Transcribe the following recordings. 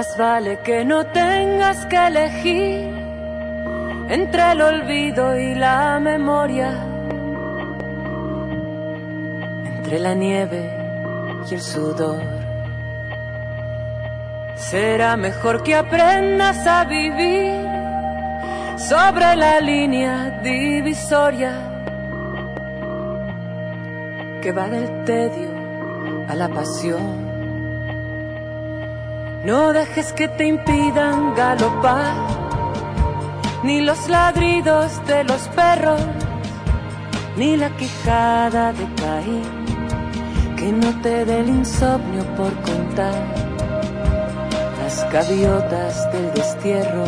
Más vale que no tengas que elegir entre el olvido y la memoria, entre la nieve y el sudor. Será mejor que aprendas a vivir sobre la línea divisoria que va del tedio a la pasión. No dejes que te impidan galopar, ni los ladridos de los perros, ni la quijada de Caín, que no te dé el insomnio por contar las gaviotas del destierro,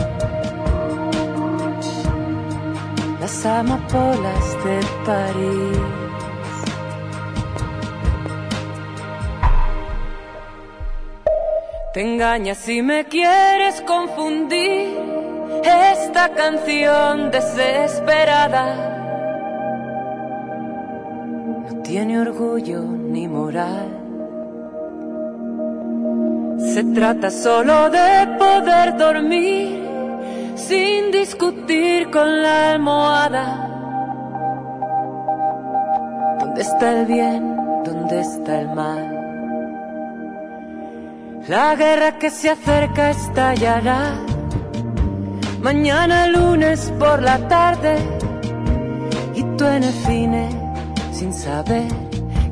las amapolas de París. Te engañas si me quieres confundir esta canción desesperada. No tiene orgullo ni moral. Se trata solo de poder dormir sin discutir con la almohada. ¿Dónde está el bien? ¿Dónde está el mal? La guerra que se acerca estallará. Mañana lunes por la tarde. Y tú en el cine sin saber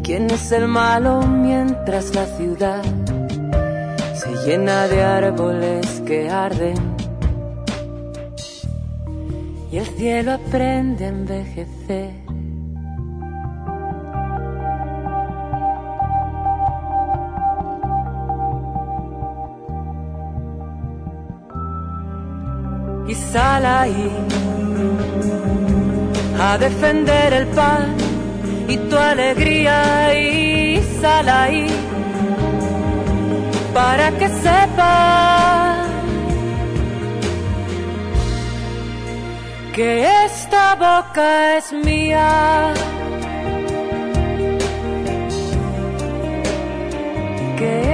quién es el malo mientras la ciudad se llena de árboles que arden. Y el cielo aprende a envejecer. Y sal ahí a defender el pan y tu alegría y sal ahí para que sepa que esta boca es mía. Que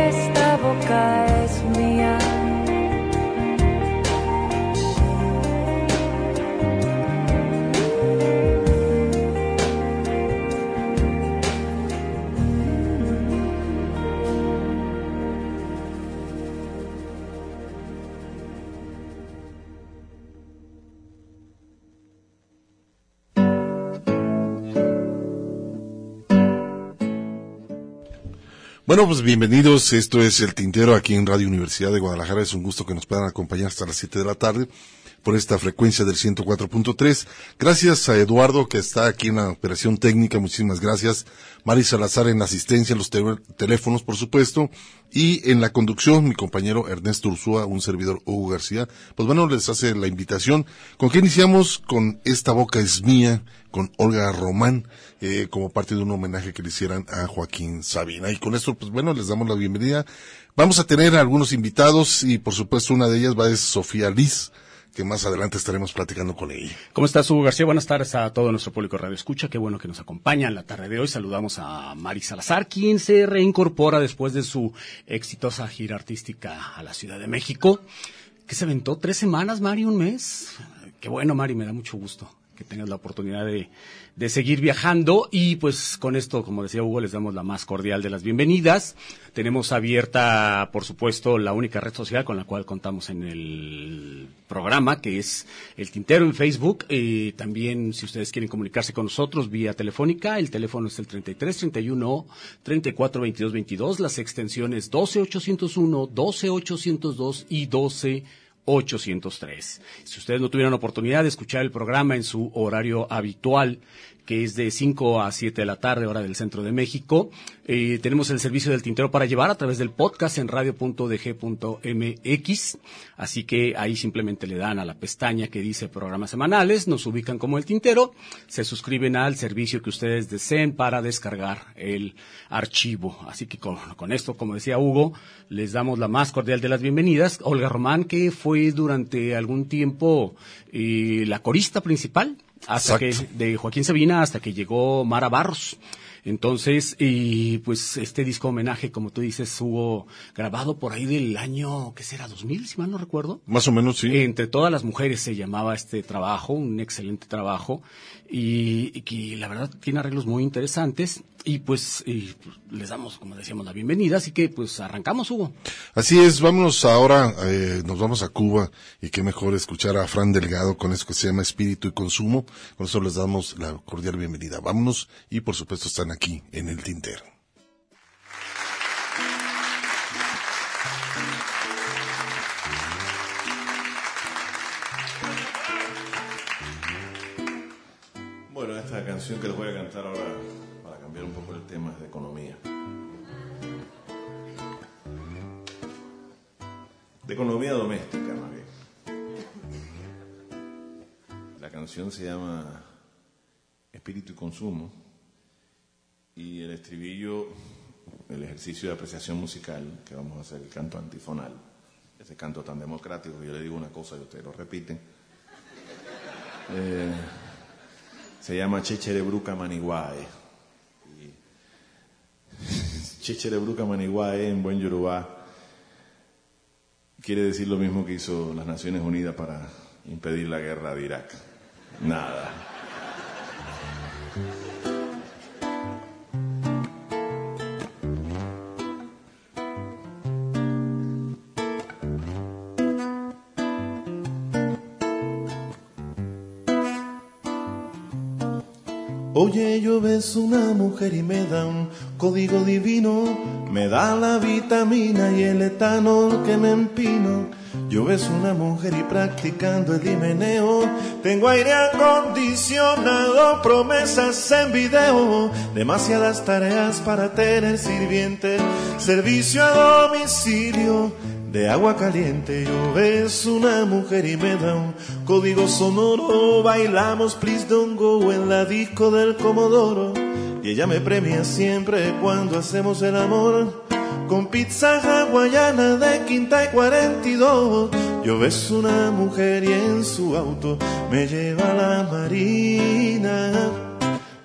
Bueno, pues bienvenidos. Esto es El Tintero aquí en Radio Universidad de Guadalajara. Es un gusto que nos puedan acompañar hasta las 7 de la tarde por esta frecuencia del 104.3. Gracias a Eduardo que está aquí en la operación técnica. Muchísimas gracias. Mari Salazar en la asistencia, en los teléfonos, por supuesto. Y en la conducción, mi compañero Ernesto Ursúa, un servidor Hugo García. Pues bueno, les hace la invitación. ¿Con qué iniciamos? Con Esta Boca es Mía, con Olga Román, eh, como parte de un homenaje que le hicieran a Joaquín Sabina. Y con esto, pues bueno, les damos la bienvenida. Vamos a tener algunos invitados y por supuesto una de ellas va a ser Sofía Liz que más adelante estaremos platicando con ella. ¿Cómo estás, Hugo García? Buenas tardes a todo nuestro público Radio Escucha. Qué bueno que nos acompaña en la tarde de hoy. Saludamos a Mari Salazar, quien se reincorpora después de su exitosa gira artística a la Ciudad de México, que se aventó tres semanas, Mari, un mes. Qué bueno, Mari, me da mucho gusto que tengas la oportunidad de, de seguir viajando y pues con esto, como decía Hugo, les damos la más cordial de las bienvenidas. Tenemos abierta, por supuesto, la única red social con la cual contamos en el programa, que es el Tintero en Facebook. y también, si ustedes quieren comunicarse con nosotros vía telefónica, el teléfono es el 33 31 34 22 22, las extensiones 12 801, 12 802 y 12 803. Si ustedes no tuvieron oportunidad de escuchar el programa en su horario habitual, que es de 5 a 7 de la tarde, hora del centro de México. Eh, tenemos el servicio del tintero para llevar a través del podcast en radio.dg.mx. Así que ahí simplemente le dan a la pestaña que dice programas semanales, nos ubican como el tintero, se suscriben al servicio que ustedes deseen para descargar el archivo. Así que con, esto, como decía Hugo, les damos la más cordial de las bienvenidas. Olga Román, que fue durante algún tiempo eh, la corista principal hasta que de Joaquín Sabina hasta que llegó Mara Barros. Entonces, y pues este disco homenaje, como tú dices, hubo grabado por ahí del año, ¿qué será? ¿2000, si mal no recuerdo? Más o menos, sí. Entre todas las mujeres se llamaba este trabajo, un excelente trabajo, y, que la verdad tiene arreglos muy interesantes, y pues les damos, como decíamos, la bienvenida, así que pues arrancamos, Hugo. Así es, vámonos ahora, eh, nos vamos a Cuba, y qué mejor escuchar a Fran Delgado con eso que se llama Espíritu y Consumo, con eso les damos la cordial bienvenida. Vámonos, y por supuesto están aquí en el tintero. Esta canción que les voy a cantar ahora, para cambiar un poco el tema, es de economía. De economía doméstica, más bien. La canción se llama Espíritu y Consumo y el estribillo, el ejercicio de apreciación musical, que vamos a hacer el canto antifonal, ese canto tan democrático yo le digo una cosa y ustedes lo repiten, eh, se llama Checherebruca Maniguae. Checherebruca Maniguae en buen yorubá quiere decir lo mismo que hizo las Naciones Unidas para impedir la guerra de Irak. Nada. Ves una mujer y me da un código divino, me da la vitamina y el etanol que me empino. Yo ves una mujer y practicando el dimeneo, tengo aire acondicionado, promesas en video, demasiadas tareas para tener sirviente, servicio a domicilio de agua caliente. Yo ves una mujer y me da un código sonoro. Bailamos Please Don't Go en la disco del Comodoro. Y ella me premia siempre cuando hacemos el amor. Con pizza hawaiana de quinta y 42. Yo ves una mujer y en su auto me lleva a la marina.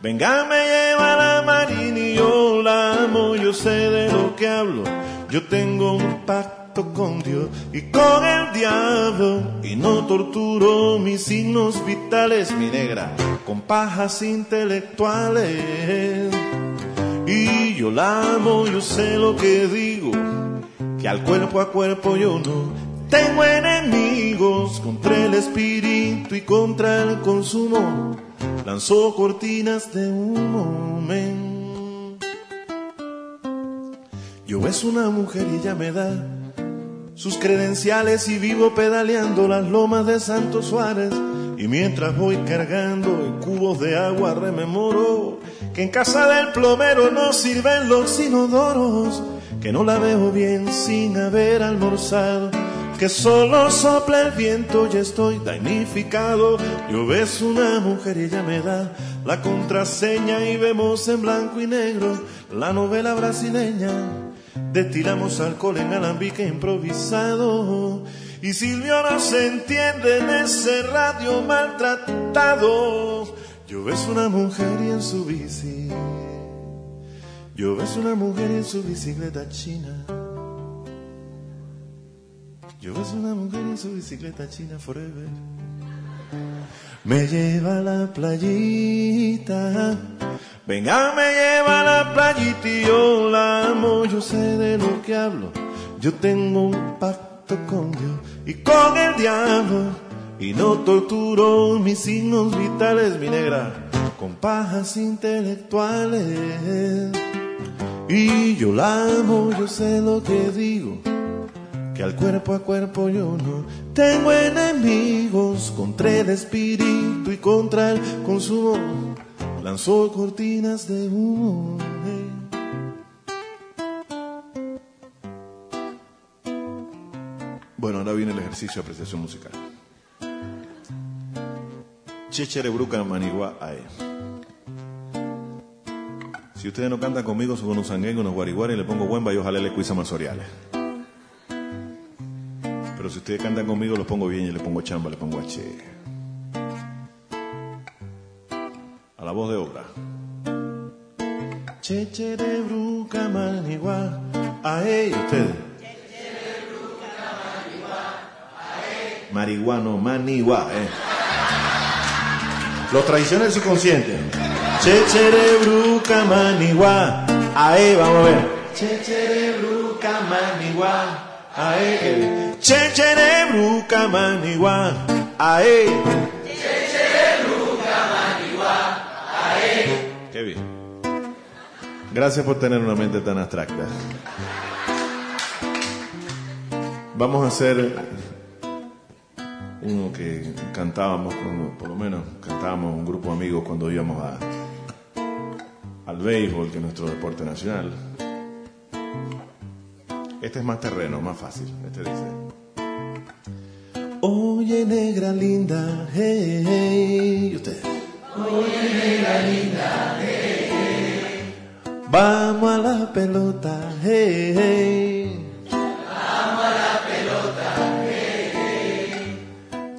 Venga, me lleva a la marina y yo la amo, yo sé de lo que hablo. Yo tengo un pacto con Dios y con el diablo y no torturo mis signos vitales, mi negra, con pajas intelectuales. Y yo la amo, yo sé lo que digo, que al cuerpo a cuerpo yo no tengo enemigos contra el espíritu y contra el consumo. Lanzó cortinas de un momento. Yo es una mujer y ella me da sus credenciales y vivo pedaleando las lomas de Santo Suárez. Y mientras voy cargando cubos de agua rememoro que en casa del plomero no sirven los inodoros, que no la veo bien sin haber almorzado, que solo sopla el viento y estoy damnificado. Yo ves una mujer y ella me da la contraseña y vemos en blanco y negro la novela brasileña Destilamos alcohol en alambique improvisado. Y Silvio no se entiende en ese radio maltratado. Yo ves una mujer y en su bici. Yo ves una mujer y en su bicicleta china. Yo ves una mujer y en su bicicleta china forever. me lleva a la playita. Venga, me lleva a la playita y yo la amo, yo sé de lo que hablo. Yo tengo un pacto con Dios y con el diablo. Y no torturo mis signos vitales, mi negra, con pajas intelectuales. Y yo la amo, yo sé lo que digo, que al cuerpo a cuerpo yo no tengo enemigos, contra el espíritu y contra el consumo, lanzó cortinas de humo. Bueno, ahora viene el ejercicio de apreciación musical. Chechere bruca manigua ae. Si ustedes no cantan conmigo, subo unos sanguengos, unos guariguari, le pongo buen y ojalá le cuisa mansoriales. Pero si ustedes cantan conmigo, los pongo bien y le pongo chamba, le pongo H. la voz de obra. Chechere bruca manigua ae. Ustedes. Marihuano, manigua, eh. Los tradiciones del subconsciente. Chechere bruca manigua. Ahí, vamos a ver. Chechere bruca manigua. Ahí. Chechere bruca manigua. Chechere Bien. Gracias por tener una mente tan abstracta. Vamos a hacer uno que cantábamos, cuando, por lo menos cantábamos un grupo de amigos cuando íbamos a, al béisbol, que es nuestro deporte nacional. Este es más terreno, más fácil. Este dice. Oye, negra linda, hey, hey. ¿Y usted? Oye, negra linda, hey, hey. Vamos a la pelota, hey, hey.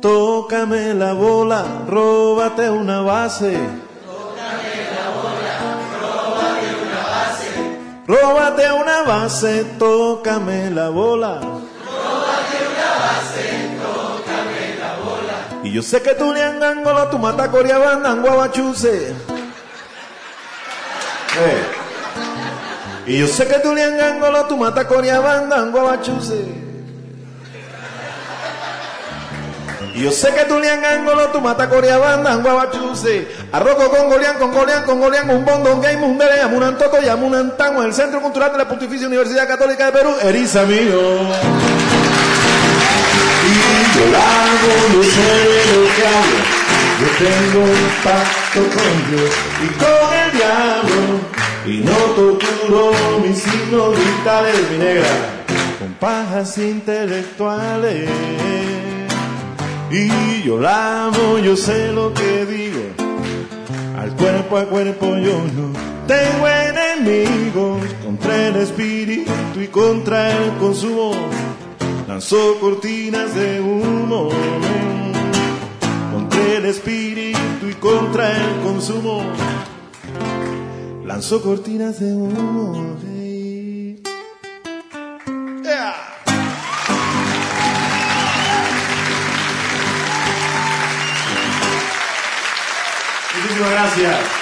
Tócame la bola, róbate una base. Tócame la bola, róbate una base. Róbate una base, tócame la bola. Yo sé que tú le angolo, tu mata coreabanda, guabachuse. Eh. Y yo sé que tú le angolo, tu mata coreabanda, guabachuse. Y yo sé que tú le angolo, tu mata coreabanda, guabachuse. Arroco con Golián, con Golián, con Golián, un bondo, game, un dele, amunan toco y amunan tango, en el Centro Cultural de la Pontificia Universidad Católica de Perú, eriza mío. Yo la hago, yo sé lo que hago. Yo tengo un pacto con Dios y con el diablo. Y no torturo mis signos vitales, mi negra, con pajas intelectuales. Y yo la amo, yo sé lo que digo. Al cuerpo a cuerpo yo no tengo enemigos. Contra el espíritu y contra el consumo. Lanzó cortinas de humo. Contra el espíritu y contra el consumo. Lanzó cortinas de humo. Muchísimas gracias.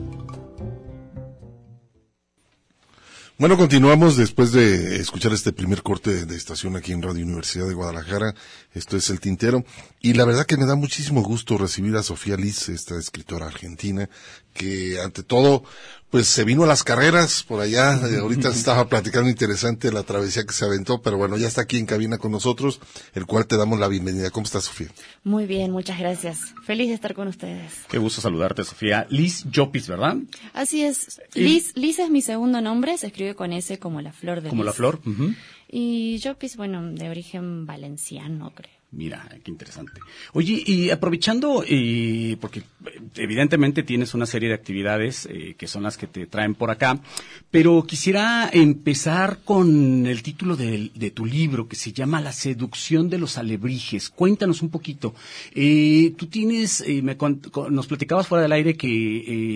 Bueno, continuamos después de escuchar este primer corte de estación aquí en Radio Universidad de Guadalajara. Esto es El Tintero. Y la verdad que me da muchísimo gusto recibir a Sofía Liz, esta escritora argentina, que ante todo, pues se vino a las carreras por allá. Eh, Ahorita estaba platicando interesante la travesía que se aventó, pero bueno, ya está aquí en cabina con nosotros, el cual te damos la bienvenida. ¿Cómo estás, Sofía? Muy bien, muchas gracias. Feliz de estar con ustedes. Qué gusto saludarte, Sofía. Liz Jopis, ¿verdad? Así es. Liz, Liz es mi segundo nombre, se escribe con S como la flor de Como la flor. Ujú. Y yo, pues, bueno, de origen valenciano, creo. Mira, qué interesante. Oye, y aprovechando, eh, porque eh, evidentemente tienes una serie de actividades eh, que son las que te traen por acá, pero quisiera empezar con el título de, tu libro que se llama La seducción de los alebrijes. Cuéntanos un poquito. Eh, tú tienes, eh, me con- nos platicabas fuera del aire que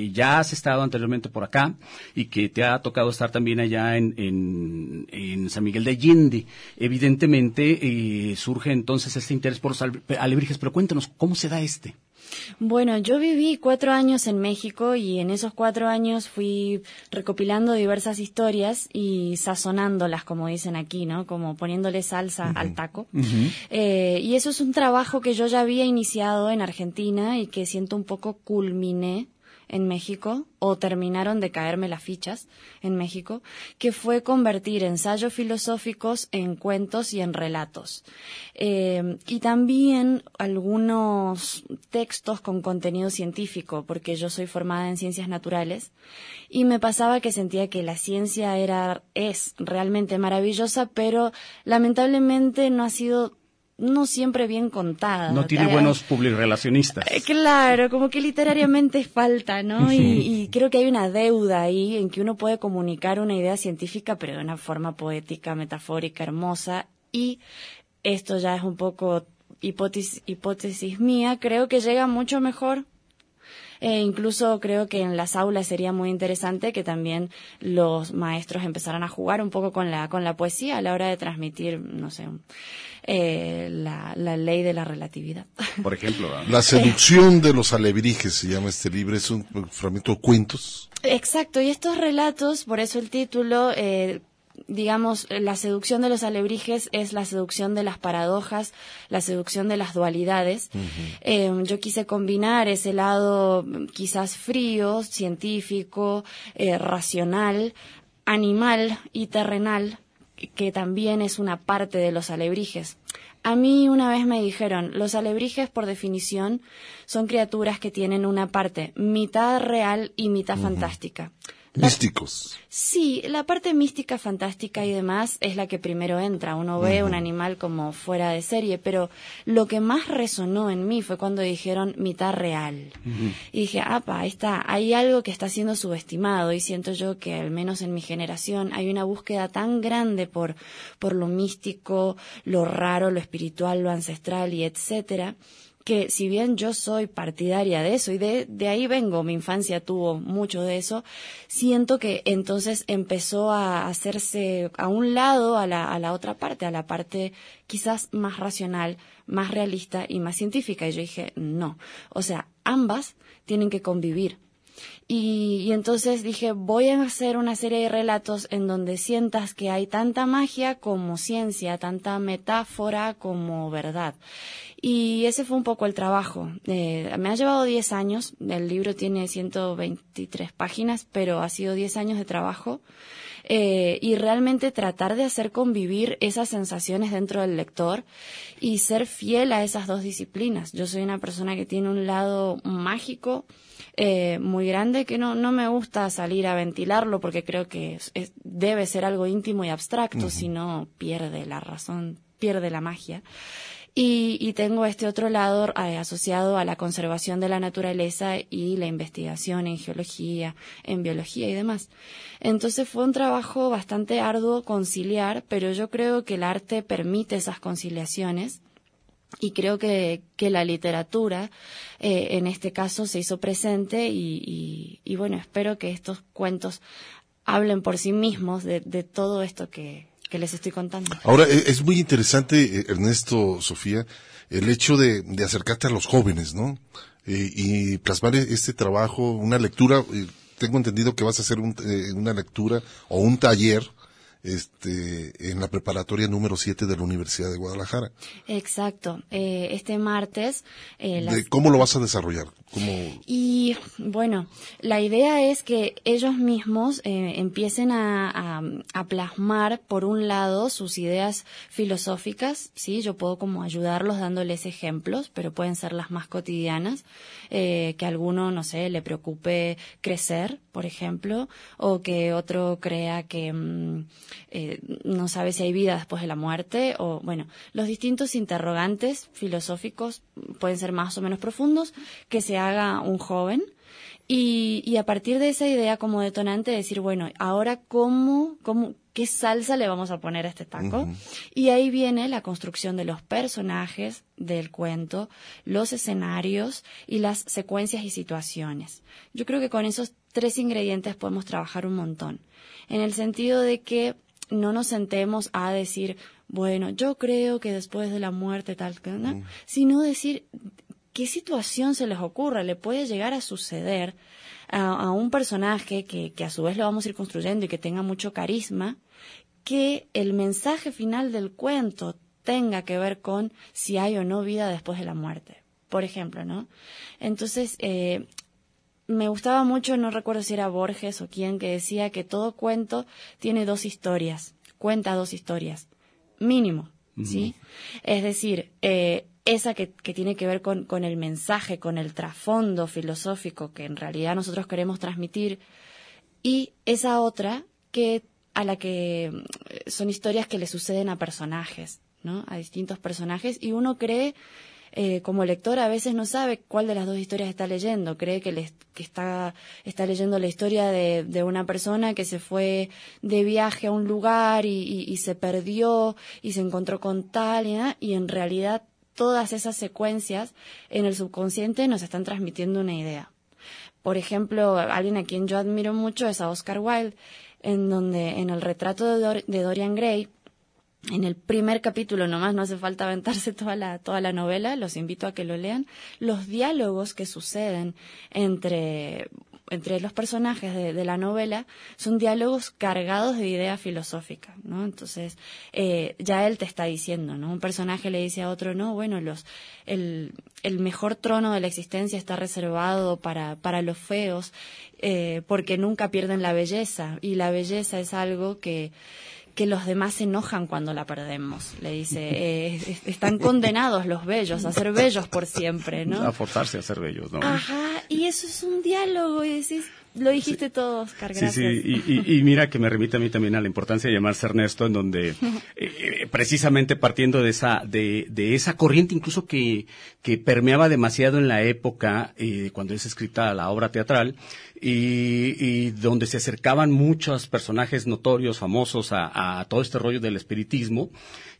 eh, ya has estado anteriormente por acá y que te ha tocado estar también allá en, en, en San Miguel de Allende. Evidentemente eh, surge entonces este interés por los ale- alebrijes, pero cuéntanos, ¿cómo se da este? Bueno, yo viví cuatro años en México y en esos cuatro años fui recopilando diversas historias y sazonándolas, como dicen aquí, ¿no? Como poniéndole salsa al taco. Eh, y eso es un trabajo que yo ya había iniciado en Argentina y que siento un poco culminé en México, o terminaron de caerme las fichas en México, que fue convertir ensayos filosóficos en cuentos y en relatos. Eh, y también algunos textos con contenido científico, porque yo soy formada en ciencias naturales, y me pasaba que sentía que la ciencia era, es realmente maravillosa, pero lamentablemente no ha sido no siempre bien contada. No tiene Eh, buenos publirelacionistas. eh, Claro, como que literariamente falta, ¿no? Y, y creo que hay una deuda ahí en que uno puede comunicar una idea científica, pero de una forma poética, metafórica, hermosa. Y esto ya es un poco hipótesis, hipótesis mía, creo que llega mucho mejor. E incluso creo que en las aulas sería muy interesante que también los maestros empezaran a jugar un poco con la, con la poesía a la hora de transmitir, no sé, eh, la, la ley de la relatividad. Por ejemplo. La seducción de los alebrijes se llama este libro, es un fragmento de cuentos. Exacto, y estos relatos, por eso el título, eh, digamos, la seducción de los alebrijes es la seducción de las paradojas, la seducción de las dualidades. Eh, yo quise combinar ese lado mm, quizás frío, científico, eh, racional, animal y terrenal, que- que también es una parte de los alebrijes. A mí una vez me dijeron, los alebrijes por definición son criaturas que tienen una parte mitad real y mitad fantástica. Místicos. Sí, la parte mística, fantástica y demás es la que primero entra. Uno ve un animal como fuera de serie, pero lo que más resonó en mí fue cuando dijeron mitad real. Y dije, apa, ahí está, hay algo que está siendo subestimado y siento yo que al menos en mi generación hay una búsqueda tan grande por, por lo místico, lo raro, lo espiritual, lo ancestral y etcétera, que si bien yo soy partidaria de eso y de, de ahí vengo, mi infancia tuvo mucho de eso, siento que entonces empezó a hacerse a un lado a la, a la otra parte, a la parte quizás más racional, más realista y más científica. Y yo dije, no, o sea, ambas tienen que convivir. Y, y entonces dije, voy a hacer una serie de relatos en donde sientas que hay tanta magia como ciencia, tanta metáfora como verdad. Y ese fue un poco el trabajo. Eh, me ha llevado 10 años, el libro tiene 123 páginas, pero ha sido 10 años de trabajo. Eh, y realmente tratar de hacer convivir esas sensaciones dentro del lector y ser fiel a esas dos disciplinas. Yo soy una persona que tiene un lado mágico eh, muy grande que no, no me gusta salir a ventilarlo porque creo que es- es- debe ser algo íntimo y abstracto, si no pierde la razón, pierde la magia. Y, y tengo este otro lado eh, asociado a la conservación de la naturaleza y la investigación en geología, en biología y demás. Entonces fue un trabajo bastante arduo conciliar, pero yo creo que el arte permite esas conciliaciones y creo que, que la literatura eh, en este caso se hizo presente y, y, bueno, espero que estos cuentos hablen por sí mismos de todo esto que, que les estoy contando. Ahora, e- es muy interesante, eh, Ernesto, Sofía, el hecho de, de acercarte a los jóvenes, ¿no? Eh, y plasmar e- este trabajo, una lectura, eh, tengo entendido que vas a hacer un, eh, una lectura o un taller este, en la preparatoria número 7 de la Universidad de Guadalajara. Exacto. Eh, este martes. eh, las- ¿Cómo lo vas a desarrollar? ¿Cómo, Y bueno, la idea es que ellos mismos eh, empiecen a, plasmar, por un lado, sus ideas filosóficas, ¿sí? Yo puedo como ayudarlos dándoles ejemplos, pero pueden ser las más cotidianas, eh, que alguno, no sé, le preocupe crecer, por ejemplo, o que otro crea que, mm, eh, no sabe si hay vida después de la muerte o, bueno, los distintos interrogantes filosóficos pueden ser más o menos profundos que se haga un joven y, y a partir de esa idea como detonante decir, bueno, ahora cómo, cómo, qué salsa le vamos a poner a este taco. Y ahí viene la construcción de los personajes del cuento, los escenarios y las secuencias y situaciones. Yo creo que con esos tres ingredientes podemos trabajar un montón. En el sentido de que no nos sentemos a decir, bueno, yo creo que después de la muerte tal, ¿no? sino decir qué situación se les ocurre, le puede llegar a suceder a, un personaje que, que, a su vez lo vamos a ir construyendo y que tenga mucho carisma, que el mensaje final del cuento tenga que ver con si hay o no vida después de la muerte, por ejemplo, ¿no? Entonces, eh, me gustaba mucho, no recuerdo si era Borges o quién, que decía que todo cuento tiene dos historias, cuenta dos historias, mínimo, ¿sí? Es decir, eh, esa que, que, tiene que ver con, el mensaje, con el trasfondo filosófico que en realidad nosotros queremos transmitir, y esa otra que a la que mm, son historias que le suceden a personajes, ¿no? A distintos personajes, y uno cree eh, como lector a veces no sabe cuál de las dos historias está leyendo. Cree que, que está, está leyendo la historia de, una persona que se fue de viaje a un lugar y, y, se perdió y se encontró con tal y, y en realidad todas esas secuencias en el subconsciente nos están transmitiendo una idea. Por ejemplo, alguien a quien yo admiro mucho es a Oscar Wilde, en donde en el retrato de, Dorian Gray en el primer capítulo nomás, no hace falta aventarse toda la, toda la novela, los invito a que lo lean, los diálogos que suceden entre, entre los personajes de, la novela son diálogos cargados de idea filosófica, ¿no? Entonces, eh, ya él te está diciendo, ¿no? Un personaje le dice a otro, no, bueno, los, el, el mejor trono de la existencia está reservado para, para los feos, eh, porque nunca pierden la belleza, y la belleza es algo que, que los demás se enojan cuando la perdemos. Le dice, eh, están condenados los bellos a ser bellos por siempre, ¿no? A forzarse a ser bellos, ¿no? Ajá, y eso es un diálogo y decís, lo dijiste todo, Oscar, gracias. Sí, sí, y, mira que me remite a mí también a la importancia de llamarse Ernesto, en donde eh, eh, precisamente partiendo de esa, de, de, esa corriente incluso que, que permeaba demasiado en la época eh, cuando es escrita la obra teatral, y, y, donde se acercaban muchos personajes notorios, famosos a, a todo este rollo del espiritismo,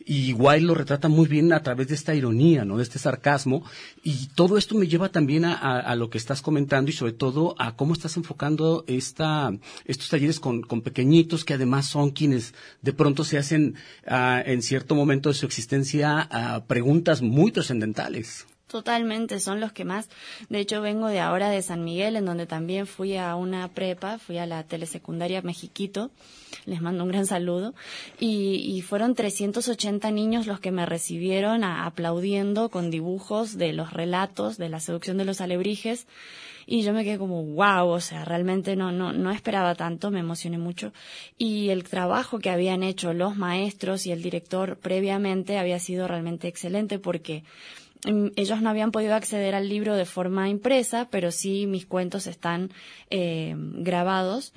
y Wilde lo retrata muy bien a través de esta ironía, ¿no? De este sarcasmo. Y todo esto me lleva también a, lo que estás comentando y sobre todo a cómo estás enfocando esta, estos talleres con, con pequeñitos que además son quienes de pronto se hacen uh, en cierto momento de su existencia uh, preguntas muy trascendentales. Totalmente, son los que más. De hecho, vengo de ahora de San Miguel, en donde también fui a una prepa, fui a la telesecundaria Mexiquito, les mando un gran saludo, y, y fueron 380 niños los que me recibieron aplaudiendo con dibujos de los relatos de la seducción de los alebrijes, y yo me quedé como wow, o sea, realmente no, no, no esperaba tanto, me emocioné mucho, y el trabajo que habían hecho los maestros y el director previamente había sido realmente excelente porque ellos no habían podido acceder al libro de forma impresa, pero sí mis cuentos están eh, grabados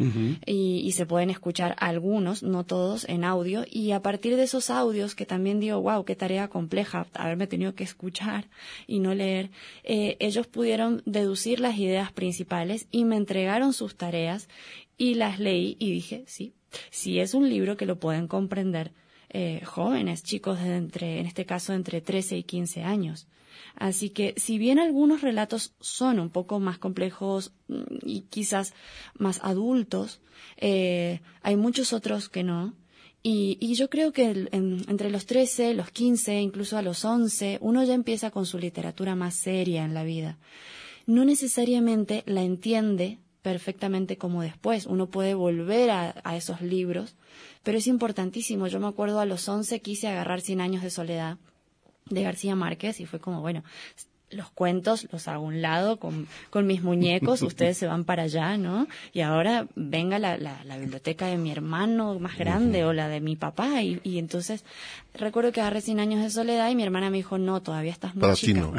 y, y, se pueden escuchar algunos, no todos, en audio. Y a partir de esos audios, que también digo, wow, qué tarea compleja haberme tenido que escuchar y no leer, eh, ellos pudieron deducir las ideas principales y me entregaron sus tareas y las leí y dije, sí, sí es un libro que lo pueden comprender. Eh, jóvenes, chicos de entre, en este caso, entre 13 y 15 años. Así que si bien algunos relatos son un poco más complejos mm, y quizás más adultos, eh, hay muchos otros que no. Y, yo creo que entre los 13, los 15, incluso a los 11, uno ya empieza con su literatura más seria en la vida. No necesariamente la entiende perfectamente como después. Uno puede volver a, a, esos libros, pero es importantísimo. Yo me acuerdo a los 11 quise agarrar Cien años de soledad de García Márquez y fue como, bueno, los cuentos los hago a un lado con, con mis muñecos, ustedes se van para allá, ¿no? Y ahora venga la, la, la biblioteca de mi hermano más grande o la de mi papá. Y, y entonces recuerdo que agarré 100 años de soledad y mi hermana me dijo, no, todavía estás muy para chica. Ti no.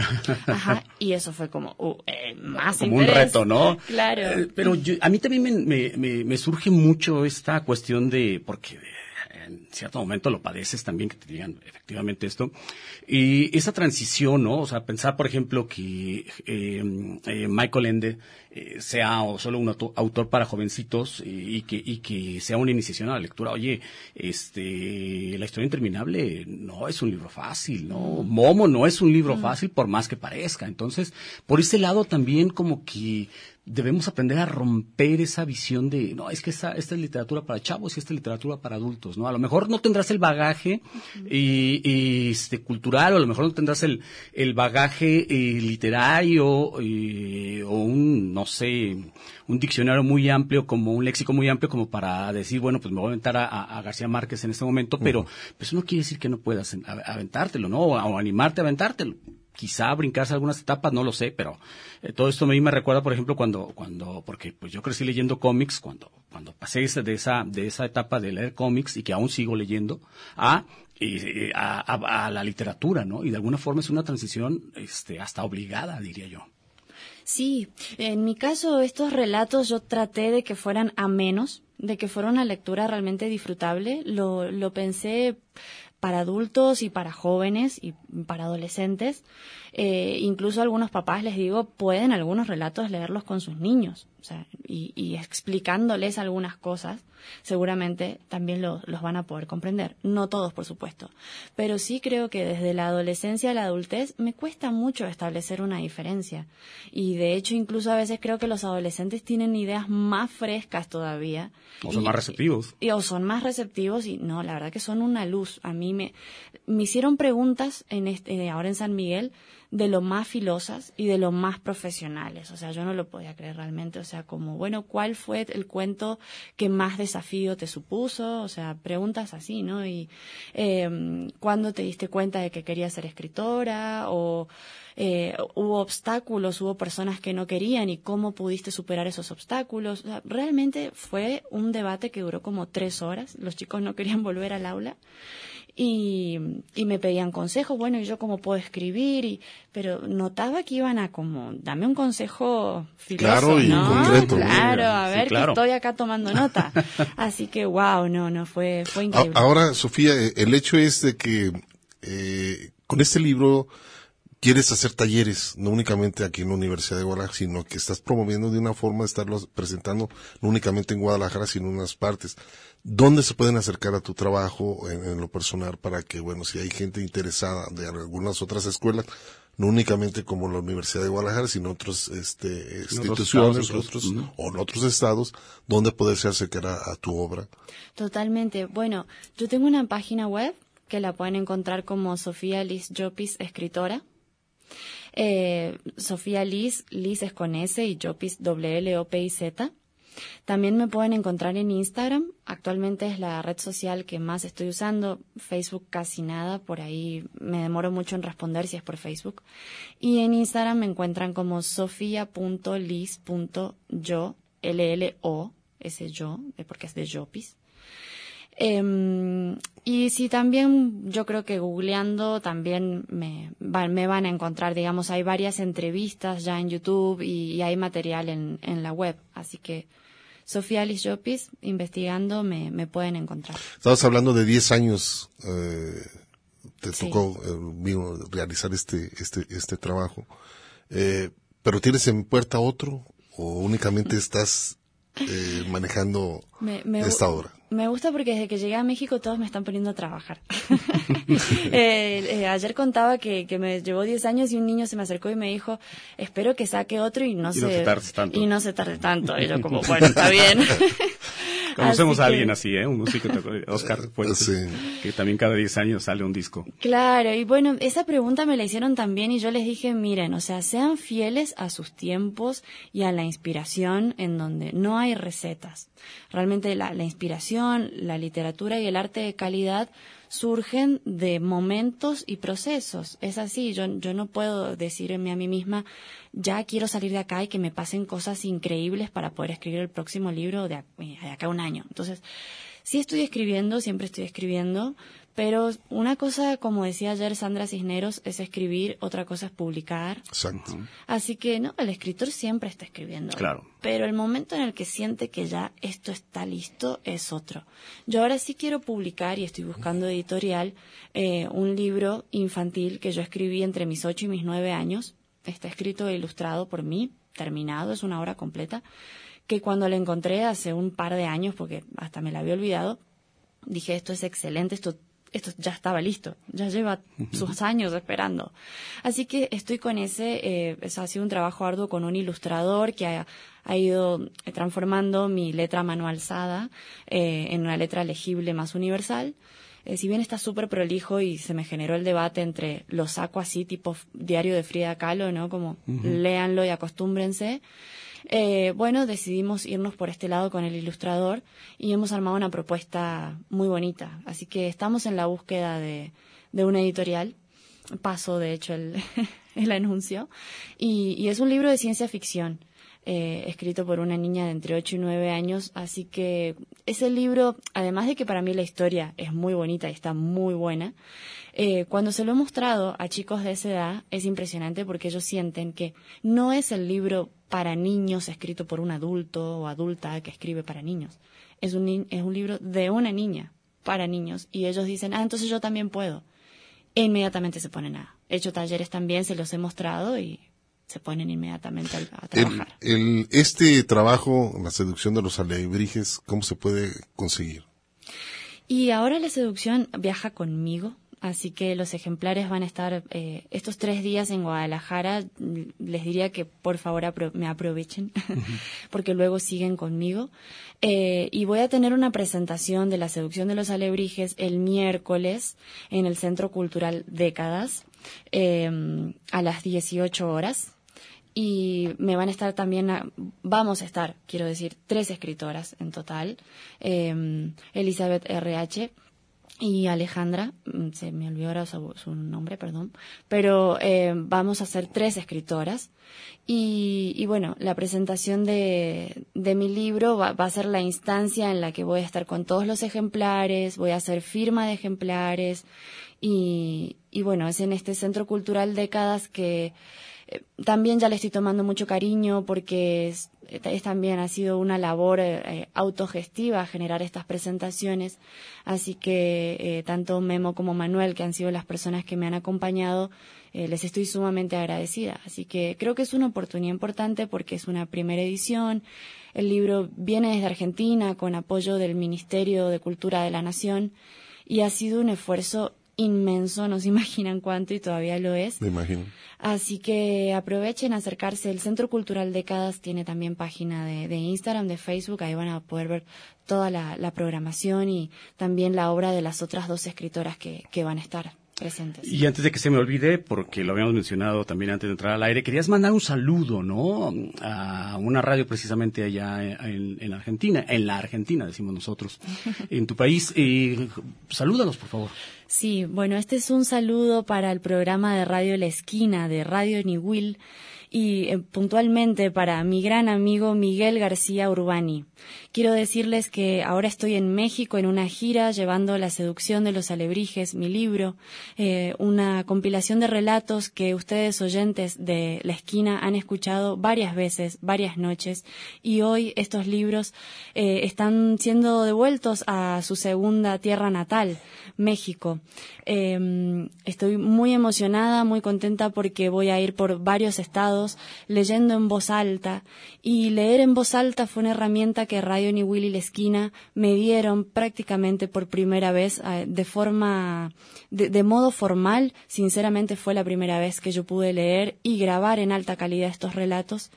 Ajá, y eso fue como, uh, eh, más Como interés. un reto, ¿no? Claro. Eh, pero yo, a mí también me, me, me, me surge mucho esta cuestión de, porque en cierto momento lo padeces también, que te digan efectivamente esto. Y esa transición, ¿no? O sea, pensar, por ejemplo, que eh, eh, Michael Ende eh, sea o solo un autor para jovencitos y, que, y que sea una iniciación a la lectura. Oye, este, La historia interminable no es un libro fácil, ¿no? Momo no es un libro fácil por más que parezca. Entonces, por ese lado también como que debemos aprender a romper esa visión de, no, es que esta, esta es literatura para chavos y esta es literatura para adultos, ¿no? A lo mejor no tendrás el bagaje y, este, cultural, o a lo mejor no tendrás el, el bagaje eh, literario eh, o un, no sé, un diccionario muy amplio, como un léxico muy amplio, como para decir, bueno, pues me voy a aventar a, García Márquez en este momento, pero pues eso no quiere decir que no puedas aventártelo, ¿no? o animarte a aventártelo quizá brincarse algunas etapas, no lo sé, pero eh, todo esto a mí me recuerda, por ejemplo, cuando, cuando, porque pues yo crecí leyendo cómics, cuando, cuando pasé de esa, de esa etapa de leer cómics y que aún sigo leyendo, a, a, a, la literatura, ¿no? Y de alguna forma es una transición, este, hasta obligada, diría yo. Sí, en mi caso estos relatos yo traté de que fueran a menos, de que fuera una lectura realmente disfrutable. Lo, lo pensé para adultos y para jóvenes y para adolescentes. Eh, incluso algunos papás, les digo, pueden algunos relatos leerlos con sus niños o sea, y, y, explicándoles algunas cosas, seguramente también lo, los van a poder comprender. No todos, por supuesto. Pero sí creo que desde la adolescencia a la adultez me cuesta mucho establecer una diferencia. Y de hecho, incluso a veces creo que los adolescentes tienen ideas más frescas todavía. O son más receptivos. Y, o son más receptivos y no, la verdad que son una luz. A mí me, me hicieron preguntas en este, ahora en San Miguel de lo más filosas y de lo más profesionales. O sea, yo no lo podía creer realmente. O sea, como, bueno, ¿cuál fue el cuento que más desafío te supuso? O sea, preguntas así, ¿no? Y eh, ¿cuándo te diste cuenta de que querías ser escritora? O eh, hubo obstáculos, hubo personas que no querían y cómo pudiste superar esos obstáculos. O sea, realmente fue un debate que duró como tres horas. Los chicos no querían volver al aula y, y me pedían consejos, bueno, y yo cómo puedo escribir, y, pero notaba que iban a como, dame un consejo filoso, claro, y concreto. Claro, a ver que estoy acá tomando nota. Así que, wow, no, no, fue, fue increíble. Ahora, Sofía, eh, el hecho es de que eh, con este libro quieres hacer talleres, no únicamente aquí en la Universidad de Guadalajara, sino que estás promoviendo de una forma de estarlos presentando no únicamente en Guadalajara, sino en unas partes. ¿Dónde se pueden acercar a tu trabajo en, lo personal para que, bueno, si hay gente interesada de algunas otras escuelas, no únicamente como la Universidad de Guadalajara, sino otras este, instituciones, otros, o en otros estados, donde poderse acercar a, tu obra? Totalmente. Bueno, yo tengo una página web que la pueden encontrar como Sofía Liz Jopis Escritora. Eh, Sofía Liz, Liz es con S y Jopis W L O P I Z. También me pueden encontrar en Instagram. Actualmente es la red social que más estoy usando. Facebook casi nada. Por ahí me demoro mucho en responder si es por Facebook. Y en Instagram me encuentran como sofia.lis.yo, L-L-O, ese yo, porque es de Jopis. Eh, y sí, también yo creo que googleando también me, me van a encontrar, digamos, hay varias entrevistas ya en YouTube y, hay material en, en la web. Así que Sofía Alice Jopis, investigando, me, me pueden encontrar. Estabas hablando de 10 años, eh, te tocó eh, realizar este, este, este trabajo. Eh, ¿Pero tienes en puerta otro o únicamente estás eh, manejando esta obra? Me gusta porque desde que llegué a México todos me están poniendo a trabajar. Eh, eh, ayer contaba que, que me llevó 10 años y un niño se me acercó y me dijo, espero que saque otro y no, se, no se tarde tanto. Y no se tarde tanto. Y yo como, bueno, está bien. Conocemos a alguien así, ¿eh? Un músico, Oscar que también cada 10 años sale un disco. Claro, y bueno, esa pregunta me la hicieron también y yo les dije, miren, o sea, sean fieles a sus tiempos y a la inspiración en donde no hay recetas. Realmente la, la inspiración, la literatura y el arte de calidad surgen de momentos y procesos. Es así, yo, yo no puedo decirme a mí misma, ya quiero salir de acá y que me pasen cosas increíbles para poder escribir el próximo libro de, acá a un año. Entonces, sí estoy escribiendo, siempre estoy escribiendo, pero una cosa, como decía ayer Sandra Cisneros, es escribir, otra cosa es publicar. Exacto. Así que no, el escritor siempre está escribiendo. Claro. Pero el momento en el que siente que ya esto está listo es otro. Yo ahora sí quiero publicar y estoy buscando editorial eh, un libro infantil que yo escribí entre mis ocho y mis nueve años. Está escrito e ilustrado por mí, terminado, es una obra completa, que cuando la encontré hace un par de años, porque hasta me la había olvidado, dije, esto es excelente, esto esto ya estaba listo, ya lleva sus años esperando. Así que estoy con ese, eh, ha sido un trabajo arduo con un ilustrador que ha, ido transformando mi letra manualzada eh, en una letra legible más universal. Eh, si bien está súper prolijo y se me generó el debate entre lo saco así, tipo diario de Frida Kahlo, ¿no? Como léanlo y acostúmbrense. Eh, bueno, decidimos irnos por este lado con el ilustrador y hemos armado una propuesta muy bonita. Así que estamos en la búsqueda de, de una editorial. Paso, de hecho, el, el anuncio. Y, y, es un libro de ciencia ficción. Eh, escrito por una niña de entre 8 y 9 años, así que ese libro, además de que para mí la historia es muy bonita y está muy buena, eh, cuando se lo he mostrado a chicos de esa edad es impresionante porque ellos sienten que no es el libro para niños escrito por un adulto o adulta que escribe para niños. Es un, es un libro de una niña para niños y ellos dicen, ah, entonces yo también puedo. E inmediatamente se ponen a. He hecho talleres también, se los he mostrado y se ponen inmediatamente a, trabajar. El, este trabajo, la seducción de los alebrijes, ¿cómo se puede conseguir? Y ahora la seducción viaja conmigo así que los ejemplares van a estar eh, estos tres días en Guadalajara. Les diría que por favor me aprovechen, porque luego siguen conmigo. Eh, y voy a tener una presentación de la seducción de los alebrijes el miércoles en el Centro Cultural Décadas em, a las 18 horas. Y me van a estar también, vamos a estar, quiero decir, tres escritoras en total. Em, Elizabeth RH, y Alejandra, mm, se me olvidó ahora su, nombre, perdón, pero eh, vamos a ser tres escritoras y, y bueno, la presentación de, de mi libro va, va, a ser la instancia en la que voy a estar con todos los ejemplares, voy a hacer firma de ejemplares y, y bueno, es en este Centro Cultural Décadas que eh, también ya le estoy tomando mucho cariño porque es, también ha sido una labor eh, autogestiva generar estas presentaciones. Así que eh, tanto Memo como Manuel, que han sido las personas que me han acompañado, les estoy sumamente agradecida. Así que creo que es una oportunidad importante porque es una primera edición. El libro viene desde Argentina con apoyo del Ministerio de Cultura de la Nación y ha sido un esfuerzo inmenso, no se imaginan cuánto y todavía lo es. Me imagino. Así que aprovechen acercarse. El Centro Cultural Décadas tiene también página de, de Instagram, de Facebook, ahí van a poder ver toda la, la, programación y también la obra de las otras dos escritoras que, que van a estar. Presentes. Y antes de que se me olvide, porque lo habíamos mencionado también antes de entrar al aire, querías mandar un saludo, ¿no? A una radio precisamente allá en, en Argentina, en la Argentina, decimos nosotros, en tu país. Y salúdalos, por favor. Sí, bueno, este es un saludo para el programa de Radio La Esquina de Radio Niwil y eh, puntualmente para mi gran amigo Miguel García Urbani. Quiero decirles que ahora estoy en México en una gira llevando La seducción de los alebrijes, mi libro, eh, una compilación de relatos que ustedes oyentes de la esquina han escuchado varias veces, varias noches, y hoy estos libros eh, están siendo devueltos a su segunda tierra natal, México. Em, estoy muy emocionada, muy contenta porque voy a ir por varios estados leyendo en voz alta, y leer en voz alta fue una herramienta que Radio Ni Willy La Esquina me dieron prácticamente por primera vez eh, de forma, de, modo formal. Sinceramente fue la primera vez que yo pude leer y grabar en alta calidad estos relatos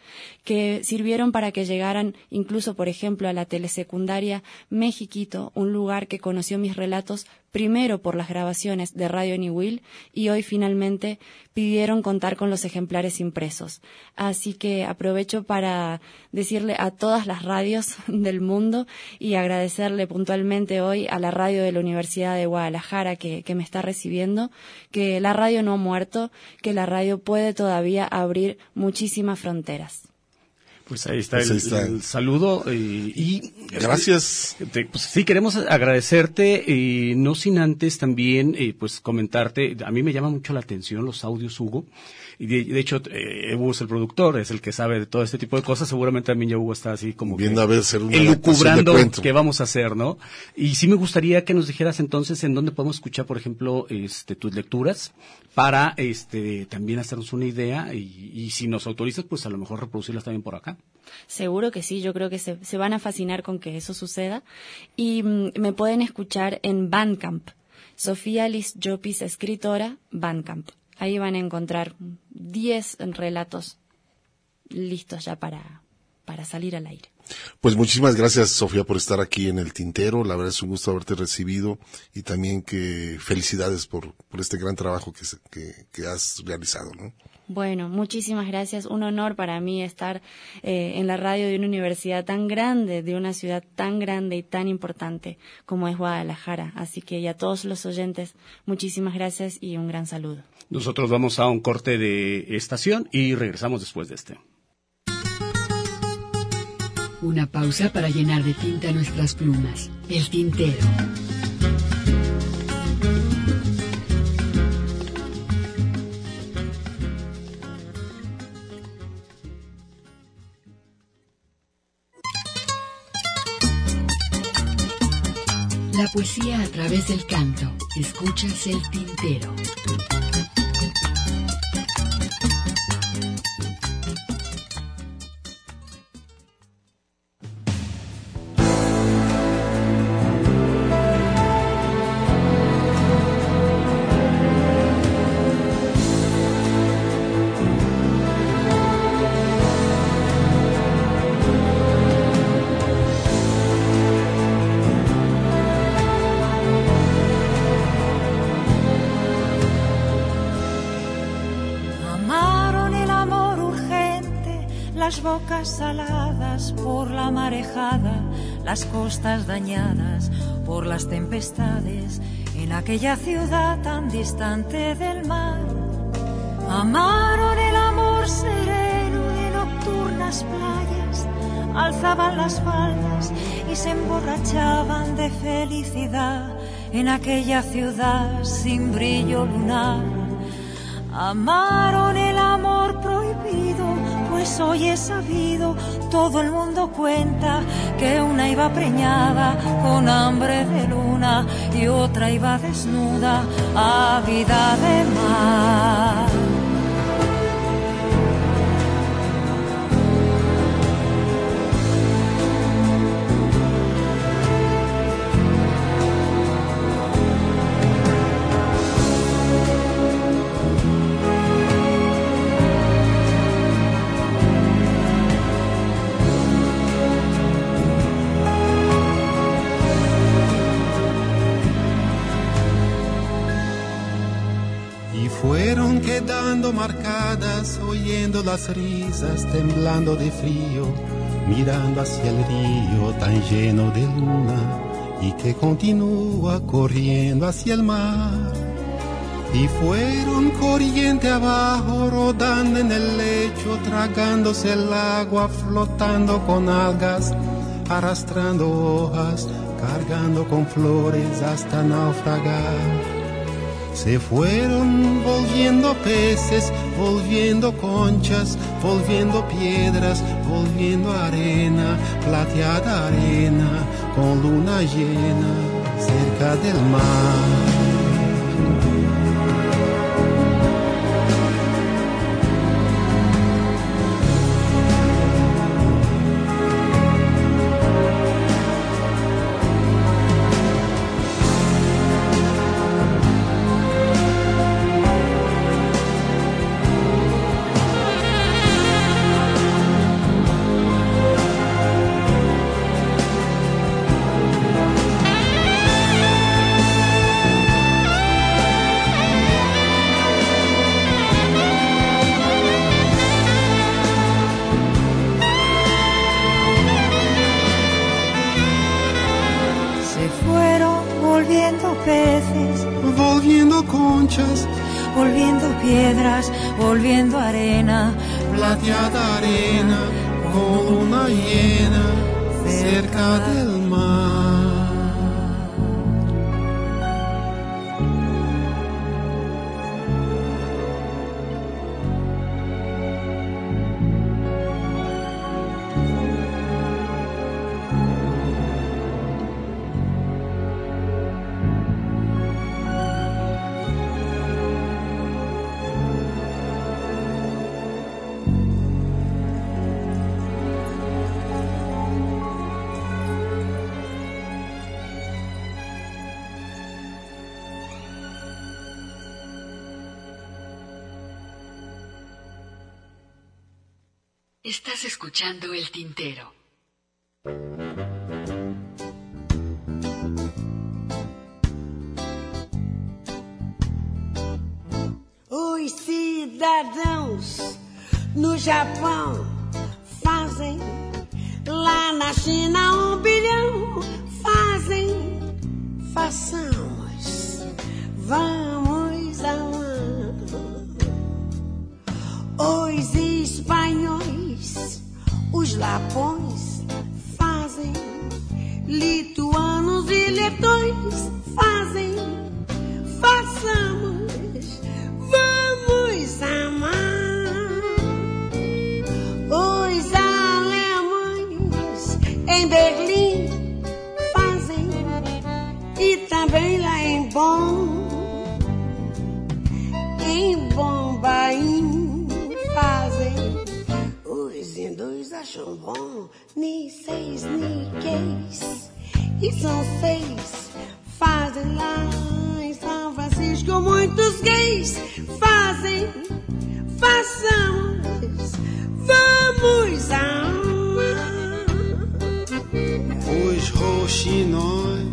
que sirvieron para que llegaran incluso, por ejemplo, a la telesecundaria Mexiquito, un lugar que conoció mis relatos primero por las grabaciones de Radio New Will y hoy finalmente pidieron contar con los ejemplares impresos. Así que aprovecho para decirle a todas las radios del mundo y agradecerle puntualmente hoy a la radio de la Universidad de Guadalajara que, que me está recibiendo, que la radio no ha muerto, que la radio puede todavía abrir muchísimas fronteras. Pues ahí está, el, saludo y, gracias. pues sí queremos agradecerte y no sin antes también pues comentarte. A mí me llama mucho la atención los audios Hugo y de, hecho, eh, Hugo es el productor, es el que sabe de todo este tipo de cosas. Seguramente también ya Hugo está así como viendo a ver ser elucubrando qué vamos a hacer, ¿no? Y sí me gustaría que nos dijeras entonces en dónde podemos escuchar, por ejemplo, este tus lecturas para este también hacernos una idea y, si nos autorizas, pues a lo mejor reproducirlas también por acá. Seguro que sí, yo creo que se, se van a fascinar con que eso suceda. Y mm, me pueden escuchar en Bandcamp. Sofía Liz Jopis, escritora, Bandcamp. Ahí van a encontrar 10 relatos listos ya para, para salir al aire. Pues muchísimas gracias, Sofía, por estar aquí en el Tintero. La verdad es un gusto haberte recibido y también que felicidades por, por este gran trabajo que, que, que has realizado. ¿no? Bueno, muchísimas gracias. Un honor para mí estar eh, en la radio de una universidad tan grande, de una ciudad tan grande y tan importante como es Guadalajara. Así que a todos los oyentes, muchísimas gracias y un gran saludo. Nosotros vamos a un corte de estación y regresamos después de este. Una pausa para llenar de tinta nuestras plumas. El tintero. La poesía a través del canto. Escuchas el tintero. Saladas por la marejada, las costas dañadas por las tempestades, en aquella ciudad tan distante del mar. Amaron el amor sereno de nocturnas playas, alzaban las faldas y se emborrachaban de felicidad en aquella ciudad sin brillo lunar. Amaron el amor pues hoy he sabido, todo el mundo cuenta que una iba preñada con hambre de luna y otra iba desnuda, vida de mar. Marcadas, oyendo las risas, temblando de frío, mirando hacia el río tan lleno de luna y que continúa corriendo hacia el mar. Y fueron corriente abajo, rodando en el lecho, tragándose el agua, flotando con algas, arrastrando hojas, cargando con flores hasta naufragar se fueron volviendo peces, volviendo conchas, volviendo piedras, volviendo arena, plateada arena, con luna llena cerca del mar. Estás escuchando el tintero. Os cidadãos no Japão fazem, lá na China um bilhão fazem, façamos, vamos lapões fazem, lituanos e letões fazem, façamos, vamos amar. Os alemães em Berlim fazem, e também lá em Bonn, acham bom, ni seis, ni queis. E são seis, fazem lá em São Francisco muitos gays. Fazem, façamos, vamos amar. Os roxinóis